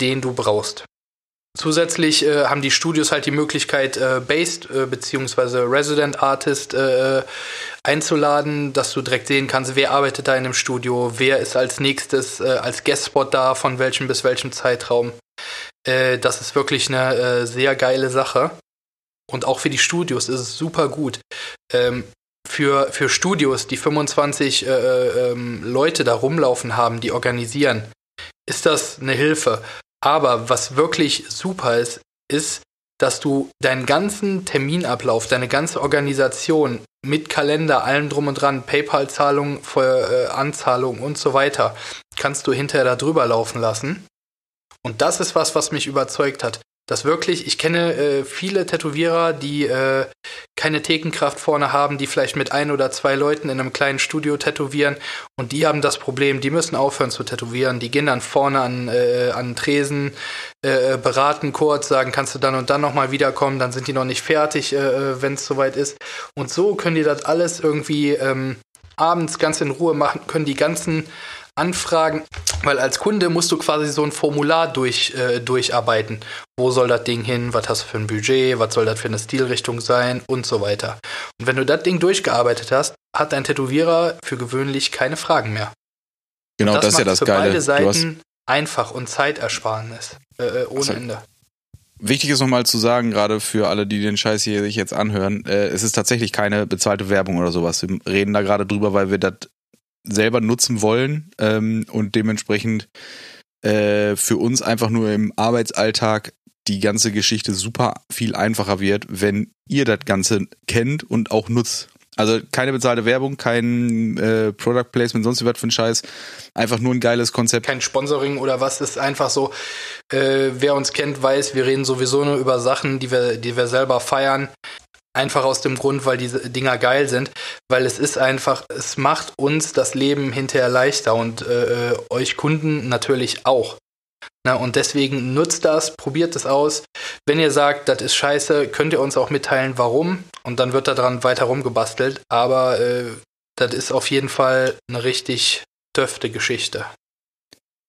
den du brauchst. Zusätzlich äh, haben die Studios halt die Möglichkeit, äh, Based äh, bzw. Resident Artist äh, einzuladen, dass du direkt sehen kannst, wer arbeitet da in dem Studio, wer ist als nächstes äh, als Guestspot da, von welchem bis welchem Zeitraum. Äh, das ist wirklich eine äh, sehr geile Sache. Und auch für die Studios ist es super gut. Ähm, für, für Studios, die 25 äh, äh, ähm, Leute da rumlaufen haben, die organisieren, ist das eine Hilfe. Aber was wirklich super ist, ist, dass du deinen ganzen Terminablauf, deine ganze Organisation mit Kalender, allem drum und dran, PayPal-Zahlung, äh, Anzahlung und so weiter, kannst du hinterher da drüber laufen lassen. Und das ist was, was mich überzeugt hat. Das wirklich, ich kenne äh, viele Tätowierer, die äh, keine Thekenkraft vorne haben, die vielleicht mit ein oder zwei Leuten in einem kleinen Studio tätowieren und die haben das Problem, die müssen aufhören zu tätowieren, die gehen dann vorne an, äh, an Tresen, äh, beraten kurz, sagen, kannst du dann und dann nochmal wiederkommen, dann sind die noch nicht fertig, äh, wenn es soweit ist. Und so können die das alles irgendwie ähm, abends ganz in Ruhe machen, können die ganzen Anfragen, weil als Kunde musst du quasi so ein Formular durch, äh, durcharbeiten. Wo soll das Ding hin? Was hast du für ein Budget? Was soll das für eine Stilrichtung sein? Und so weiter. Und wenn du das Ding durchgearbeitet hast, hat dein Tätowierer für gewöhnlich keine Fragen mehr. Genau, das, das ist ja das für Geile. Beide Seiten einfach und Zeitersparnis äh, äh, ohne also, Ende. Wichtig ist nochmal zu sagen, gerade für alle, die den Scheiß hier sich jetzt anhören, äh, es ist tatsächlich keine bezahlte Werbung oder sowas. Wir reden da gerade drüber, weil wir das selber nutzen wollen ähm, und dementsprechend äh, für uns einfach nur im Arbeitsalltag die ganze Geschichte super viel einfacher wird, wenn ihr das Ganze kennt und auch nutzt. Also keine bezahlte Werbung, kein äh, Product Placement, sonst was für ein Scheiß. Einfach nur ein geiles Konzept. Kein Sponsoring oder was ist einfach so. Äh, wer uns kennt, weiß, wir reden sowieso nur über Sachen, die wir, die wir selber feiern. Einfach aus dem Grund, weil diese Dinger geil sind, weil es ist einfach, es macht uns das Leben hinterher leichter und äh, äh, euch Kunden natürlich auch. Na, und deswegen nutzt das, probiert es aus. Wenn ihr sagt, das ist scheiße, könnt ihr uns auch mitteilen, warum. Und dann wird daran weiter rumgebastelt. Aber äh, das ist auf jeden Fall eine richtig döfte Geschichte.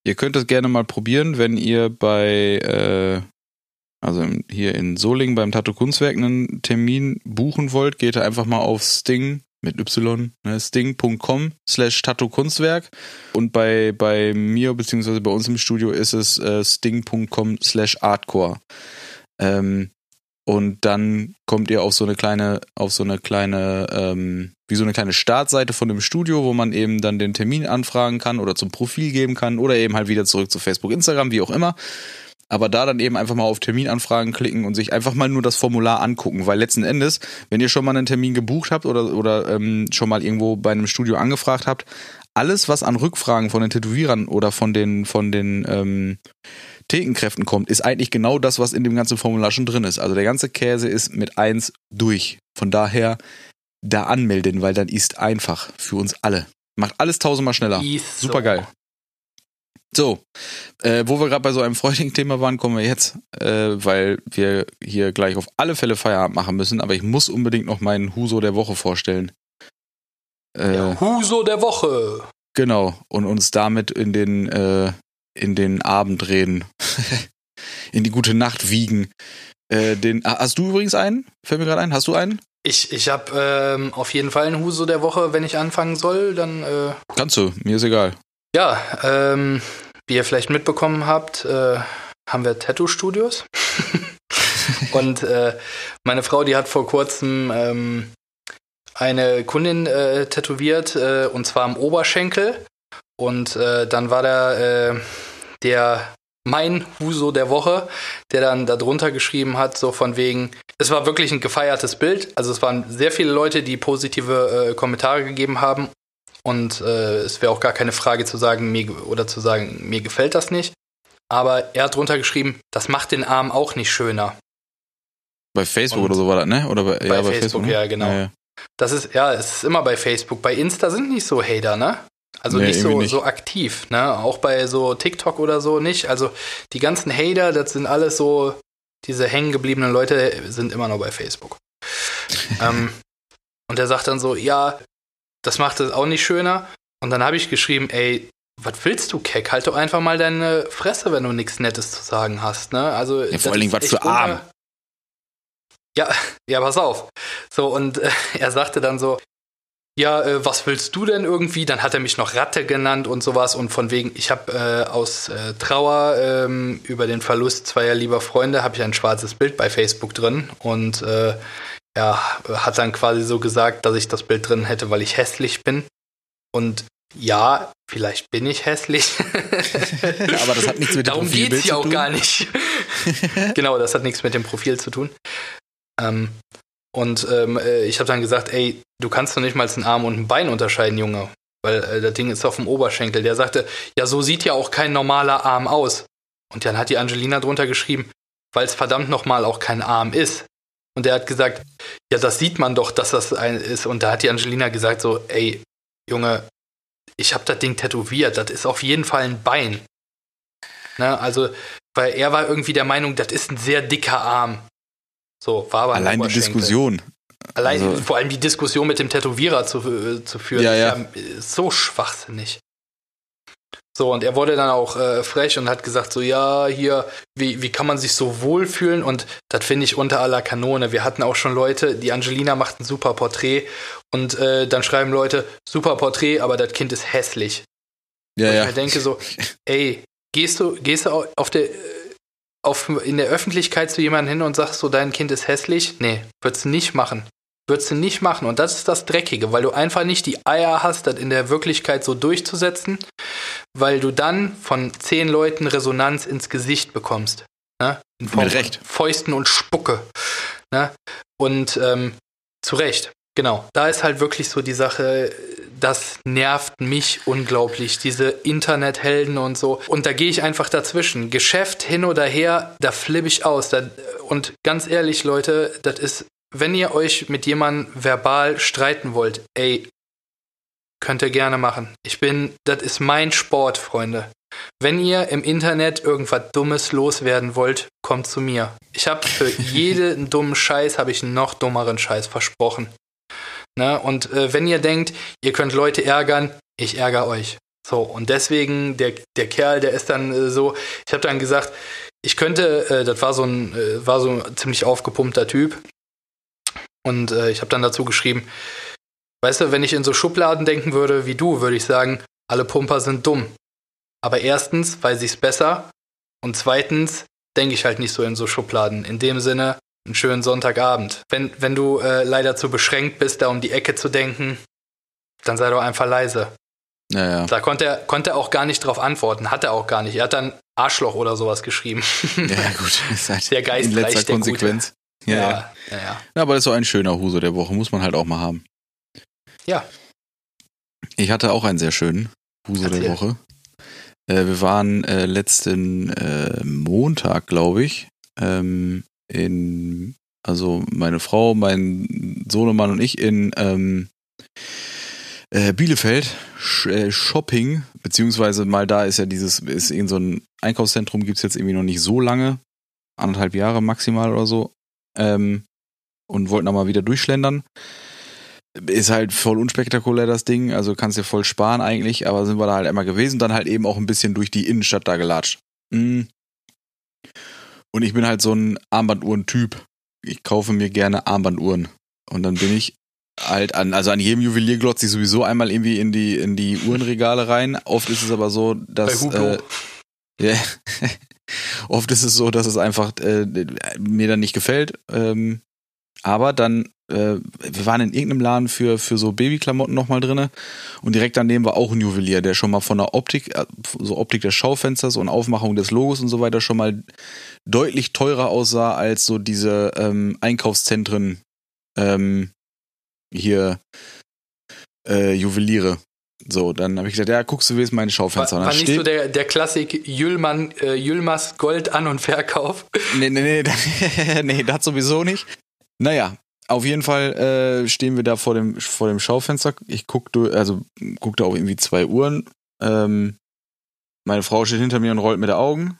Ihr könnt es gerne mal probieren, wenn ihr bei äh, also hier in Solingen beim Tattoo Kunstwerk einen Termin buchen wollt, geht einfach mal auf Sting mit Y, ne, sting.com slash Tattoo Kunstwerk und bei, bei mir beziehungsweise bei uns im Studio ist es äh, sting.com slash Artcore. Ähm, und dann kommt ihr auf so eine kleine, auf so eine kleine, ähm, wie so eine kleine Startseite von dem Studio, wo man eben dann den Termin anfragen kann oder zum Profil geben kann oder eben halt wieder zurück zu Facebook, Instagram, wie auch immer. Aber da dann eben einfach mal auf Terminanfragen klicken und sich einfach mal nur das Formular angucken, weil letzten Endes, wenn ihr schon mal einen Termin gebucht habt oder, oder ähm, schon mal irgendwo bei einem Studio angefragt habt, alles, was an Rückfragen von den Tätowierern oder von den, von den ähm, Thekenkräften kommt, ist eigentlich genau das, was in dem ganzen Formular schon drin ist. Also der ganze Käse ist mit eins durch. Von daher da anmelden, weil dann ist einfach für uns alle. Macht alles tausendmal schneller. Super geil. So, äh, wo wir gerade bei so einem freudigen Thema waren, kommen wir jetzt, äh, weil wir hier gleich auf alle Fälle Feierabend machen müssen, aber ich muss unbedingt noch meinen Huso der Woche vorstellen. Äh, der Huso der Woche. Genau, und uns damit in den, äh, in den Abend reden. in die gute Nacht wiegen. Äh, den, hast du übrigens einen? Fällt mir gerade ein. Hast du einen? Ich, ich habe ähm, auf jeden Fall einen Huso der Woche, wenn ich anfangen soll, dann. Äh Kannst du, mir ist egal. Ja, ähm, wie ihr vielleicht mitbekommen habt, äh, haben wir Tattoo-Studios. und äh, meine Frau, die hat vor kurzem ähm, eine Kundin äh, tätowiert, äh, und zwar am Oberschenkel. Und äh, dann war da äh, der mein Huso der Woche, der dann darunter geschrieben hat, so von wegen, es war wirklich ein gefeiertes Bild. Also es waren sehr viele Leute, die positive äh, Kommentare gegeben haben und äh, es wäre auch gar keine Frage zu sagen, mir oder zu sagen, mir gefällt das nicht. Aber er hat drunter geschrieben, das macht den Arm auch nicht schöner. Bei Facebook und oder so war das, ne? Oder bei, bei, ja, bei Facebook, Facebook ne? ja, genau. Ja, ja. Das ist, ja, es ist immer bei Facebook. Bei Insta sind nicht so Hater, ne? Also nee, nicht, so, nicht so aktiv, ne? Auch bei so TikTok oder so nicht. Also die ganzen Hater, das sind alles so diese hängen gebliebenen Leute sind immer noch bei Facebook. ähm, und er sagt dann so, ja, das macht es auch nicht schöner. Und dann habe ich geschrieben, ey, was willst du, Keck? Halt doch einfach mal deine Fresse, wenn du nichts Nettes zu sagen hast, ne? Also, ja, vor allen Dingen, was für arm. Ja, ja, pass auf. So, und äh, er sagte dann so, ja, äh, was willst du denn irgendwie? Dann hat er mich noch Ratte genannt und sowas und von wegen, ich habe äh, aus äh, Trauer ähm, über den Verlust zweier lieber Freunde, habe ich ein schwarzes Bild bei Facebook drin und ja, hat dann quasi so gesagt, dass ich das Bild drin hätte, weil ich hässlich bin. Und ja, vielleicht bin ich hässlich. Aber das hat nichts mit dem Darum Profilbild geht's ja auch gar nicht. genau, das hat nichts mit dem Profil zu tun. Ähm, und ähm, äh, ich habe dann gesagt, ey, du kannst doch nicht mal einen Arm und ein Bein unterscheiden, Junge. Weil äh, das Ding ist auf dem Oberschenkel. Der sagte, ja, so sieht ja auch kein normaler Arm aus. Und dann hat die Angelina drunter geschrieben, weil es verdammt nochmal auch kein Arm ist. Und er hat gesagt, ja, das sieht man doch, dass das ein ist. Und da hat die Angelina gesagt so, ey, Junge, ich habe das Ding tätowiert, das ist auf jeden Fall ein Bein. Ne, also, weil er war irgendwie der Meinung, das ist ein sehr dicker Arm. So, war aber Allein die Diskussion. Allein, also, vor allem die Diskussion mit dem Tätowierer zu, äh, zu führen, ja, ja. ist so schwachsinnig. So, und er wurde dann auch äh, frech und hat gesagt, so, ja, hier, wie, wie kann man sich so wohlfühlen? Und das finde ich unter aller Kanone. Wir hatten auch schon Leute, die Angelina macht ein super Porträt und äh, dann schreiben Leute, super Porträt, aber das Kind ist hässlich. Ja, und ja. Ich mir denke so, ey, gehst du, gehst du auf der, auf, in der Öffentlichkeit zu jemandem hin und sagst so, dein Kind ist hässlich? Nee, würdest du nicht machen. Würdest du nicht machen. Und das ist das Dreckige, weil du einfach nicht die Eier hast, das in der Wirklichkeit so durchzusetzen, weil du dann von zehn Leuten Resonanz ins Gesicht bekommst. Ne? In Form Mit Recht. Fäusten und Spucke. Ne? Und ähm, zu Recht, genau. Da ist halt wirklich so die Sache, das nervt mich unglaublich, diese Internethelden und so. Und da gehe ich einfach dazwischen. Geschäft hin oder her, da flippe ich aus. Da, und ganz ehrlich, Leute, das ist, wenn ihr euch mit jemandem verbal streiten wollt, ey, könnt ihr gerne machen. Ich bin, das ist mein Sport, Freunde. Wenn ihr im Internet irgendwas Dummes loswerden wollt, kommt zu mir. Ich habe für jeden dummen Scheiß habe ich einen noch dummeren Scheiß versprochen. Ne? Und äh, wenn ihr denkt, ihr könnt Leute ärgern, ich ärgere euch. So, und deswegen, der, der Kerl, der ist dann äh, so, ich habe dann gesagt, ich könnte, äh, das war so ein, äh, war so ein ziemlich aufgepumpter Typ. Und äh, ich habe dann dazu geschrieben, weißt du, wenn ich in so Schubladen denken würde wie du, würde ich sagen, alle Pumper sind dumm. Aber erstens weiß ich es besser und zweitens denke ich halt nicht so in so Schubladen. In dem Sinne, einen schönen Sonntagabend. Wenn, wenn du äh, leider zu beschränkt bist, da um die Ecke zu denken, dann sei doch einfach leise. Ja, ja. Da konnte er, konnte er auch gar nicht drauf antworten, hat er auch gar nicht. Er hat dann Arschloch oder sowas geschrieben. Ja, gut. Ist halt der Geist in letzter Konsequenz. Ja, ja. Ja, ja. ja, aber das ist so ein schöner Huso der Woche, muss man halt auch mal haben. Ja. Ich hatte auch einen sehr schönen Huso Erzähl. der Woche. Äh, wir waren äh, letzten äh, Montag, glaube ich, ähm, in, also meine Frau, mein Sohnemann und ich in ähm, äh, Bielefeld äh, Shopping, beziehungsweise mal da ist ja dieses, ist in so ein Einkaufszentrum, gibt es jetzt irgendwie noch nicht so lange, anderthalb Jahre maximal oder so, ähm, und wollten mal wieder durchschlendern. Ist halt voll unspektakulär das Ding, also kannst dir voll sparen eigentlich, aber sind wir da halt einmal gewesen, dann halt eben auch ein bisschen durch die Innenstadt da gelatscht. Mhm. Und ich bin halt so ein Armbanduhren-Typ. Ich kaufe mir gerne Armbanduhren. Und dann bin ich halt an, also an jedem Juwelier glotze ich sowieso einmal irgendwie in die, in die Uhrenregale rein. Oft ist es aber so, dass. Äh, yeah. Oft ist es so, dass es einfach äh, mir dann nicht gefällt. Ähm, aber dann äh, wir waren in irgendeinem Laden für, für so Babyklamotten nochmal drinne und direkt daneben war auch ein Juwelier, der schon mal von der Optik, äh, so Optik des Schaufensters und Aufmachung des Logos und so weiter schon mal deutlich teurer aussah als so diese ähm, Einkaufszentren ähm, hier äh, Juweliere. So, dann habe ich gesagt, ja, guckst du, wie ist meine Schaufenster. War, war nicht so der, der Klassik Jüllmann, äh, Jüllmers Gold an- und Verkauf? Nee, nee, nee, nee, das sowieso nicht. Naja, auf jeden Fall äh, stehen wir da vor dem, vor dem Schaufenster. Ich guck, also guck da auch irgendwie zwei Uhren. Ähm, meine Frau steht hinter mir und rollt mit den Augen.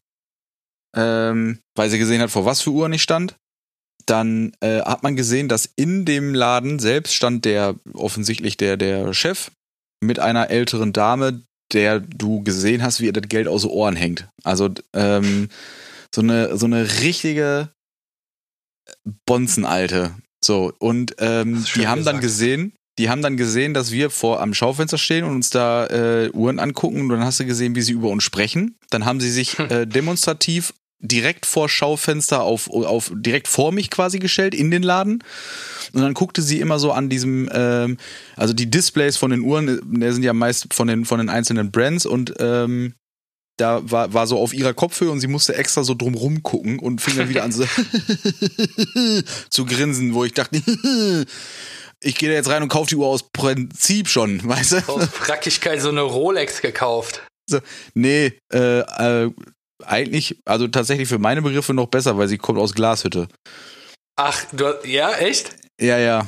ähm, weil sie gesehen hat, vor was für Uhren ich stand. Dann äh, hat man gesehen, dass in dem Laden selbst stand der offensichtlich der der Chef mit einer älteren Dame, der du gesehen hast, wie ihr das Geld aus den Ohren hängt. Also ähm, so eine so eine richtige Bonzenalte. So und ähm, die haben gesagt. dann gesehen, die haben dann gesehen, dass wir vor am Schaufenster stehen und uns da äh, Uhren angucken und dann hast du gesehen, wie sie über uns sprechen. Dann haben sie sich äh, demonstrativ direkt vor Schaufenster auf, auf direkt vor mich quasi gestellt in den Laden und dann guckte sie immer so an diesem ähm, also die Displays von den Uhren äh, die sind ja meist von den von den einzelnen Brands und ähm, da war, war so auf ihrer Kopfhöhe und sie musste extra so drumrum gucken und fing dann wieder an so zu grinsen, wo ich dachte, ich gehe da jetzt rein und kaufe die Uhr aus Prinzip schon, weißt du? Aus Frackigkeit so eine Rolex gekauft. So, nee, äh, äh, eigentlich, also tatsächlich für meine Begriffe noch besser, weil sie kommt aus Glashütte. Ach, du, ja, echt? Ja, ja.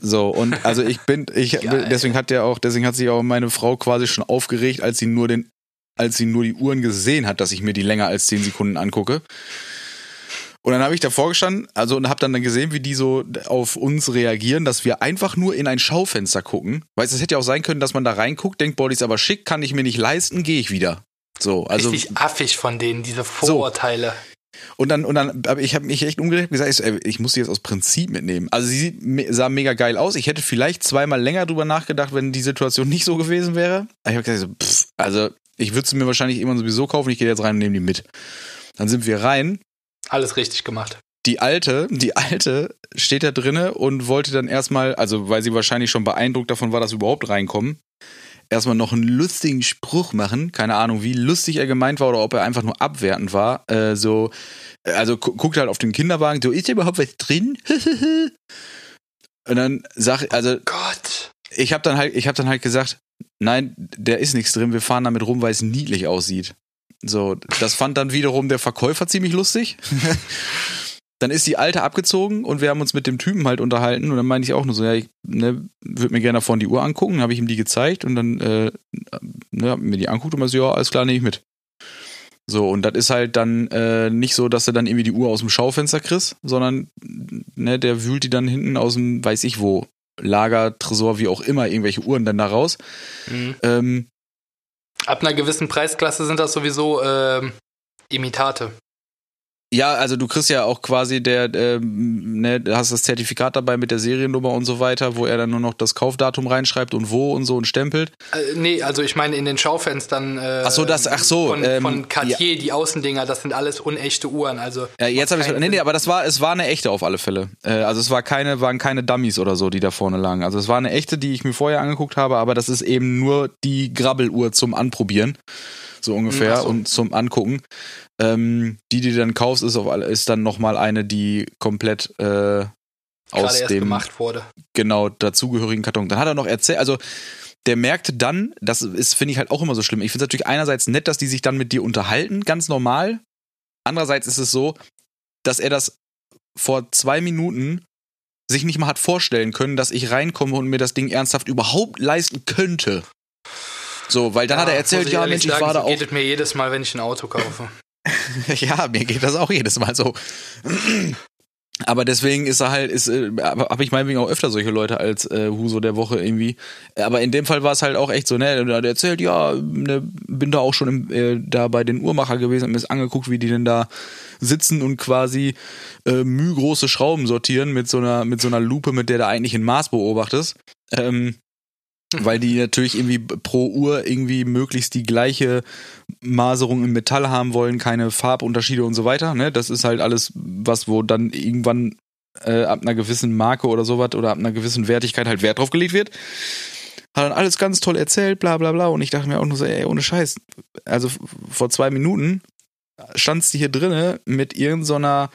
So, und also ich bin, ich, deswegen hat der auch, deswegen hat sich auch meine Frau quasi schon aufgeregt, als sie nur den, als sie nur die Uhren gesehen hat, dass ich mir die länger als zehn Sekunden angucke. Und dann habe ich davor gestanden, also und habe dann, dann gesehen, wie die so auf uns reagieren, dass wir einfach nur in ein Schaufenster gucken. Weißt du, es hätte ja auch sein können, dass man da reinguckt, denkt, boah, die ist aber schick, kann ich mir nicht leisten, gehe ich wieder. So, also richtig affig von denen diese Vorurteile. So. Und dann, und dann, aber ich habe mich echt umgedreht und gesagt, ich, ich muss sie jetzt aus Prinzip mitnehmen. Also sie sah mega geil aus. Ich hätte vielleicht zweimal länger drüber nachgedacht, wenn die Situation nicht so gewesen wäre. Aber ich habe gesagt, so, pff, also ich würde sie mir wahrscheinlich immer sowieso kaufen. Ich gehe jetzt rein und nehme die mit. Dann sind wir rein. Alles richtig gemacht. Die alte, die alte steht da drinne und wollte dann erstmal, also weil sie wahrscheinlich schon beeindruckt davon war, dass wir überhaupt reinkommen, erstmal noch einen lustigen Spruch machen. Keine Ahnung, wie lustig er gemeint war oder ob er einfach nur abwertend war. Äh, so, also guckt halt auf den Kinderwagen, so, ist da überhaupt was drin? Und dann sag ich, also. Oh Gott. Ich habe dann halt, ich habe dann halt gesagt, nein, der ist nichts drin. Wir fahren damit rum, weil es niedlich aussieht. So, das fand dann wiederum der Verkäufer ziemlich lustig. dann ist die alte abgezogen und wir haben uns mit dem Typen halt unterhalten und dann meinte ich auch nur so, ja, ich ne, würde mir gerne vorne die Uhr angucken, habe ich ihm die gezeigt und dann äh, ne, mir die anguckt und man so, ja, alles klar, nehme ich mit. So, und das ist halt dann äh, nicht so, dass du dann irgendwie die Uhr aus dem Schaufenster kriegst, sondern ne, der wühlt die dann hinten aus dem, weiß ich wo, Lager, Tresor, wie auch immer, irgendwelche Uhren dann da raus. Mhm. Ähm, Ab einer gewissen Preisklasse sind das sowieso äh, Imitate. Ja, also du kriegst ja auch quasi der, ähm, ne, hast das Zertifikat dabei mit der Seriennummer und so weiter, wo er dann nur noch das Kaufdatum reinschreibt und wo und so und stempelt. Äh, nee, also ich meine in den Schaufenstern äh, ach so, das, ach so, von, ähm, von Cartier, ja. die Außendinger, das sind alles unechte Uhren. Also ja, jetzt habe ich nee, nee, aber das war, es war eine echte auf alle Fälle. Äh, also es war keine, waren keine Dummies oder so, die da vorne lagen. Also es war eine echte, die ich mir vorher angeguckt habe, aber das ist eben nur die Grabbeluhr zum Anprobieren so ungefähr, so. und zum Angucken. Ähm, die, die du dann kaufst, ist, auf, ist dann nochmal eine, die komplett äh, aus dem gemacht wurde. Genau, dazugehörigen Karton. Dann hat er noch erzählt, also der merkte dann, das ist, finde ich halt auch immer so schlimm. Ich finde es natürlich einerseits nett, dass die sich dann mit dir unterhalten, ganz normal. Andererseits ist es so, dass er das vor zwei Minuten sich nicht mal hat vorstellen können, dass ich reinkomme und mir das Ding ernsthaft überhaupt leisten könnte. So, weil dann ja, hat er erzählt, ja, Mensch, sagen, ich war da auch. geht mir jedes Mal, wenn ich ein Auto kaufe. ja, mir geht das auch jedes Mal so. Aber deswegen ist er halt, ist, äh, habe ich meinetwegen auch öfter solche Leute als äh, Huso der Woche irgendwie. Aber in dem Fall war es halt auch echt so, ne, der erzählt, ja, ne, bin da auch schon im, äh, da bei den Uhrmacher gewesen, hab mir das angeguckt, wie die denn da sitzen und quasi äh, mühgroße Schrauben sortieren mit so einer, mit so einer Lupe, mit der du eigentlich ein Maß beobachtest. Ähm, weil die natürlich irgendwie pro Uhr irgendwie möglichst die gleiche Maserung im Metall haben wollen, keine Farbunterschiede und so weiter. Ne? Das ist halt alles was, wo dann irgendwann äh, ab einer gewissen Marke oder sowas oder ab einer gewissen Wertigkeit halt Wert drauf gelegt wird. Hat dann alles ganz toll erzählt, bla bla bla. Und ich dachte mir auch nur so, ey, ohne Scheiß. Also vor zwei Minuten standst du hier drinnen mit irgendeiner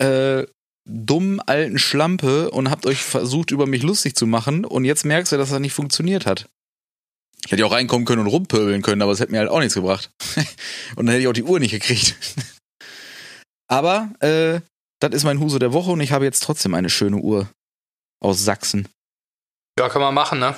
so äh, dummen alten Schlampe und habt euch versucht, über mich lustig zu machen und jetzt merkst du, dass das nicht funktioniert hat. Ich hätte ja auch reinkommen können und rumpöbeln können, aber es hätte mir halt auch nichts gebracht. und dann hätte ich auch die Uhr nicht gekriegt. aber, äh, das ist mein Huso der Woche und ich habe jetzt trotzdem eine schöne Uhr aus Sachsen. Ja, kann man machen, ne?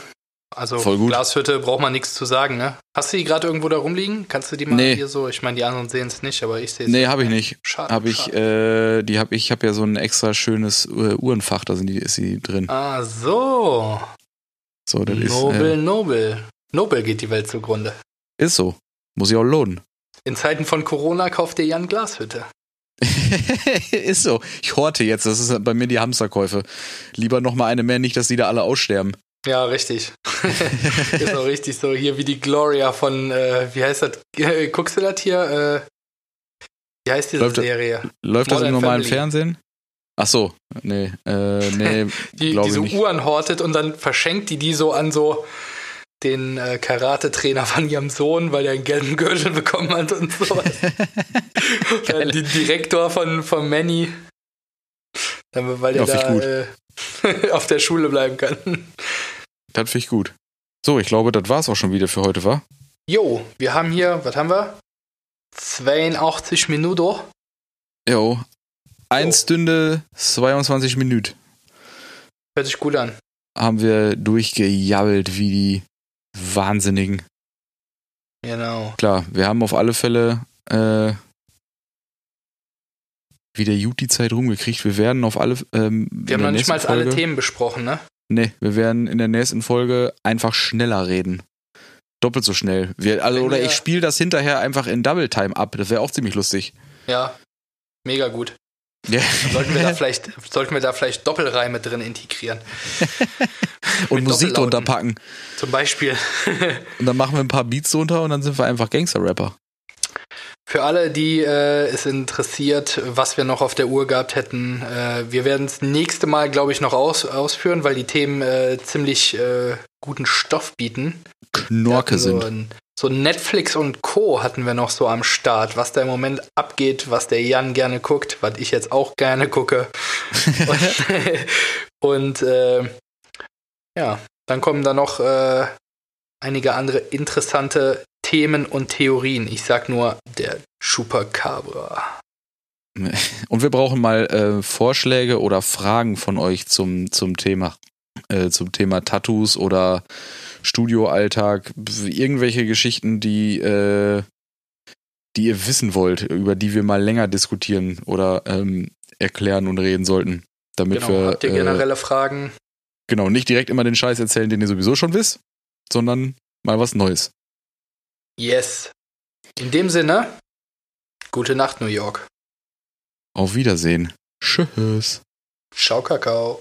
Also Glashütte braucht man nichts zu sagen, ne? Hast du die gerade irgendwo da rumliegen? Kannst du die mal nee. hier so? Ich meine, die anderen sehen es nicht, aber ich sehe es. Nee, habe ich nicht. Schade. Habe ich, äh, die habe ich, habe ja so ein extra schönes äh, Uhrenfach, da sind die, ist sie drin. Ah, so. So, das Nobel, ist. Äh, Nobel. Nobel geht die Welt zugrunde. Ist so. Muss ich auch lohnen. In Zeiten von Corona kauft ihr Jan Glashütte. ist so. Ich horte jetzt. Das ist bei mir die Hamsterkäufe. Lieber noch mal eine mehr, nicht, dass die da alle aussterben. Ja, richtig. ist auch richtig so. Hier wie die Gloria von, äh, wie heißt das? Guckst du das hier? Äh, wie heißt diese läuft Serie? Das, läuft Modern das im normalen Family. Fernsehen? Ach so, nee, äh, nee, die, die so Uhren hortet und dann verschenkt die die so an so den äh, Karate-Trainer von ihrem Sohn, weil er einen gelben Gürtel bekommen hat und sowas. Dann den Direktor von, von Manny, weil der da äh, auf der Schule bleiben kann. Das finde ich gut. So, ich glaube, das war es auch schon wieder für heute, wa? Jo, wir haben hier, was haben wir? 82 Minuten. Jo. 1 Stunde 22 Minuten. Hört sich gut an. Haben wir durchgejabbelt wie die Wahnsinnigen. Genau. Klar, wir haben auf alle Fälle äh, wieder gut die Zeit rumgekriegt. Wir werden auf alle. Ähm, wir haben noch nicht mal alle Themen besprochen, ne? Nee, wir werden in der nächsten Folge einfach schneller reden. Doppelt so schnell. Wir, also, oder ich spiele das hinterher einfach in Double Time ab. Das wäre auch ziemlich lustig. Ja, mega gut. Ja. Sollten wir da vielleicht, sollten wir da vielleicht Doppelreime drin integrieren. und Musik drunter packen. Zum Beispiel. und dann machen wir ein paar Beats drunter und dann sind wir einfach Gangster-Rapper. Für alle, die äh, es interessiert, was wir noch auf der Uhr gehabt hätten, äh, wir werden es nächste Mal, glaube ich, noch aus, ausführen, weil die Themen äh, ziemlich äh, guten Stoff bieten. Knorke so sind. Ein, so Netflix und Co. hatten wir noch so am Start, was da im Moment abgeht, was der Jan gerne guckt, was ich jetzt auch gerne gucke. und, und äh, ja, dann kommen da noch äh, einige andere interessante Themen und Theorien. Ich sag nur der Chupacabra. Und wir brauchen mal äh, Vorschläge oder Fragen von euch zum, zum Thema. Äh, zum Thema Tattoos oder Studioalltag, irgendwelche Geschichten, die, äh, die ihr wissen wollt, über die wir mal länger diskutieren oder ähm, erklären und reden sollten. Damit genau, wir, habt ihr generelle äh, Fragen? Genau, nicht direkt immer den Scheiß erzählen, den ihr sowieso schon wisst, sondern mal was Neues. Yes. In dem Sinne, gute Nacht, New York. Auf Wiedersehen. Tschüss. Ciao, Kakao.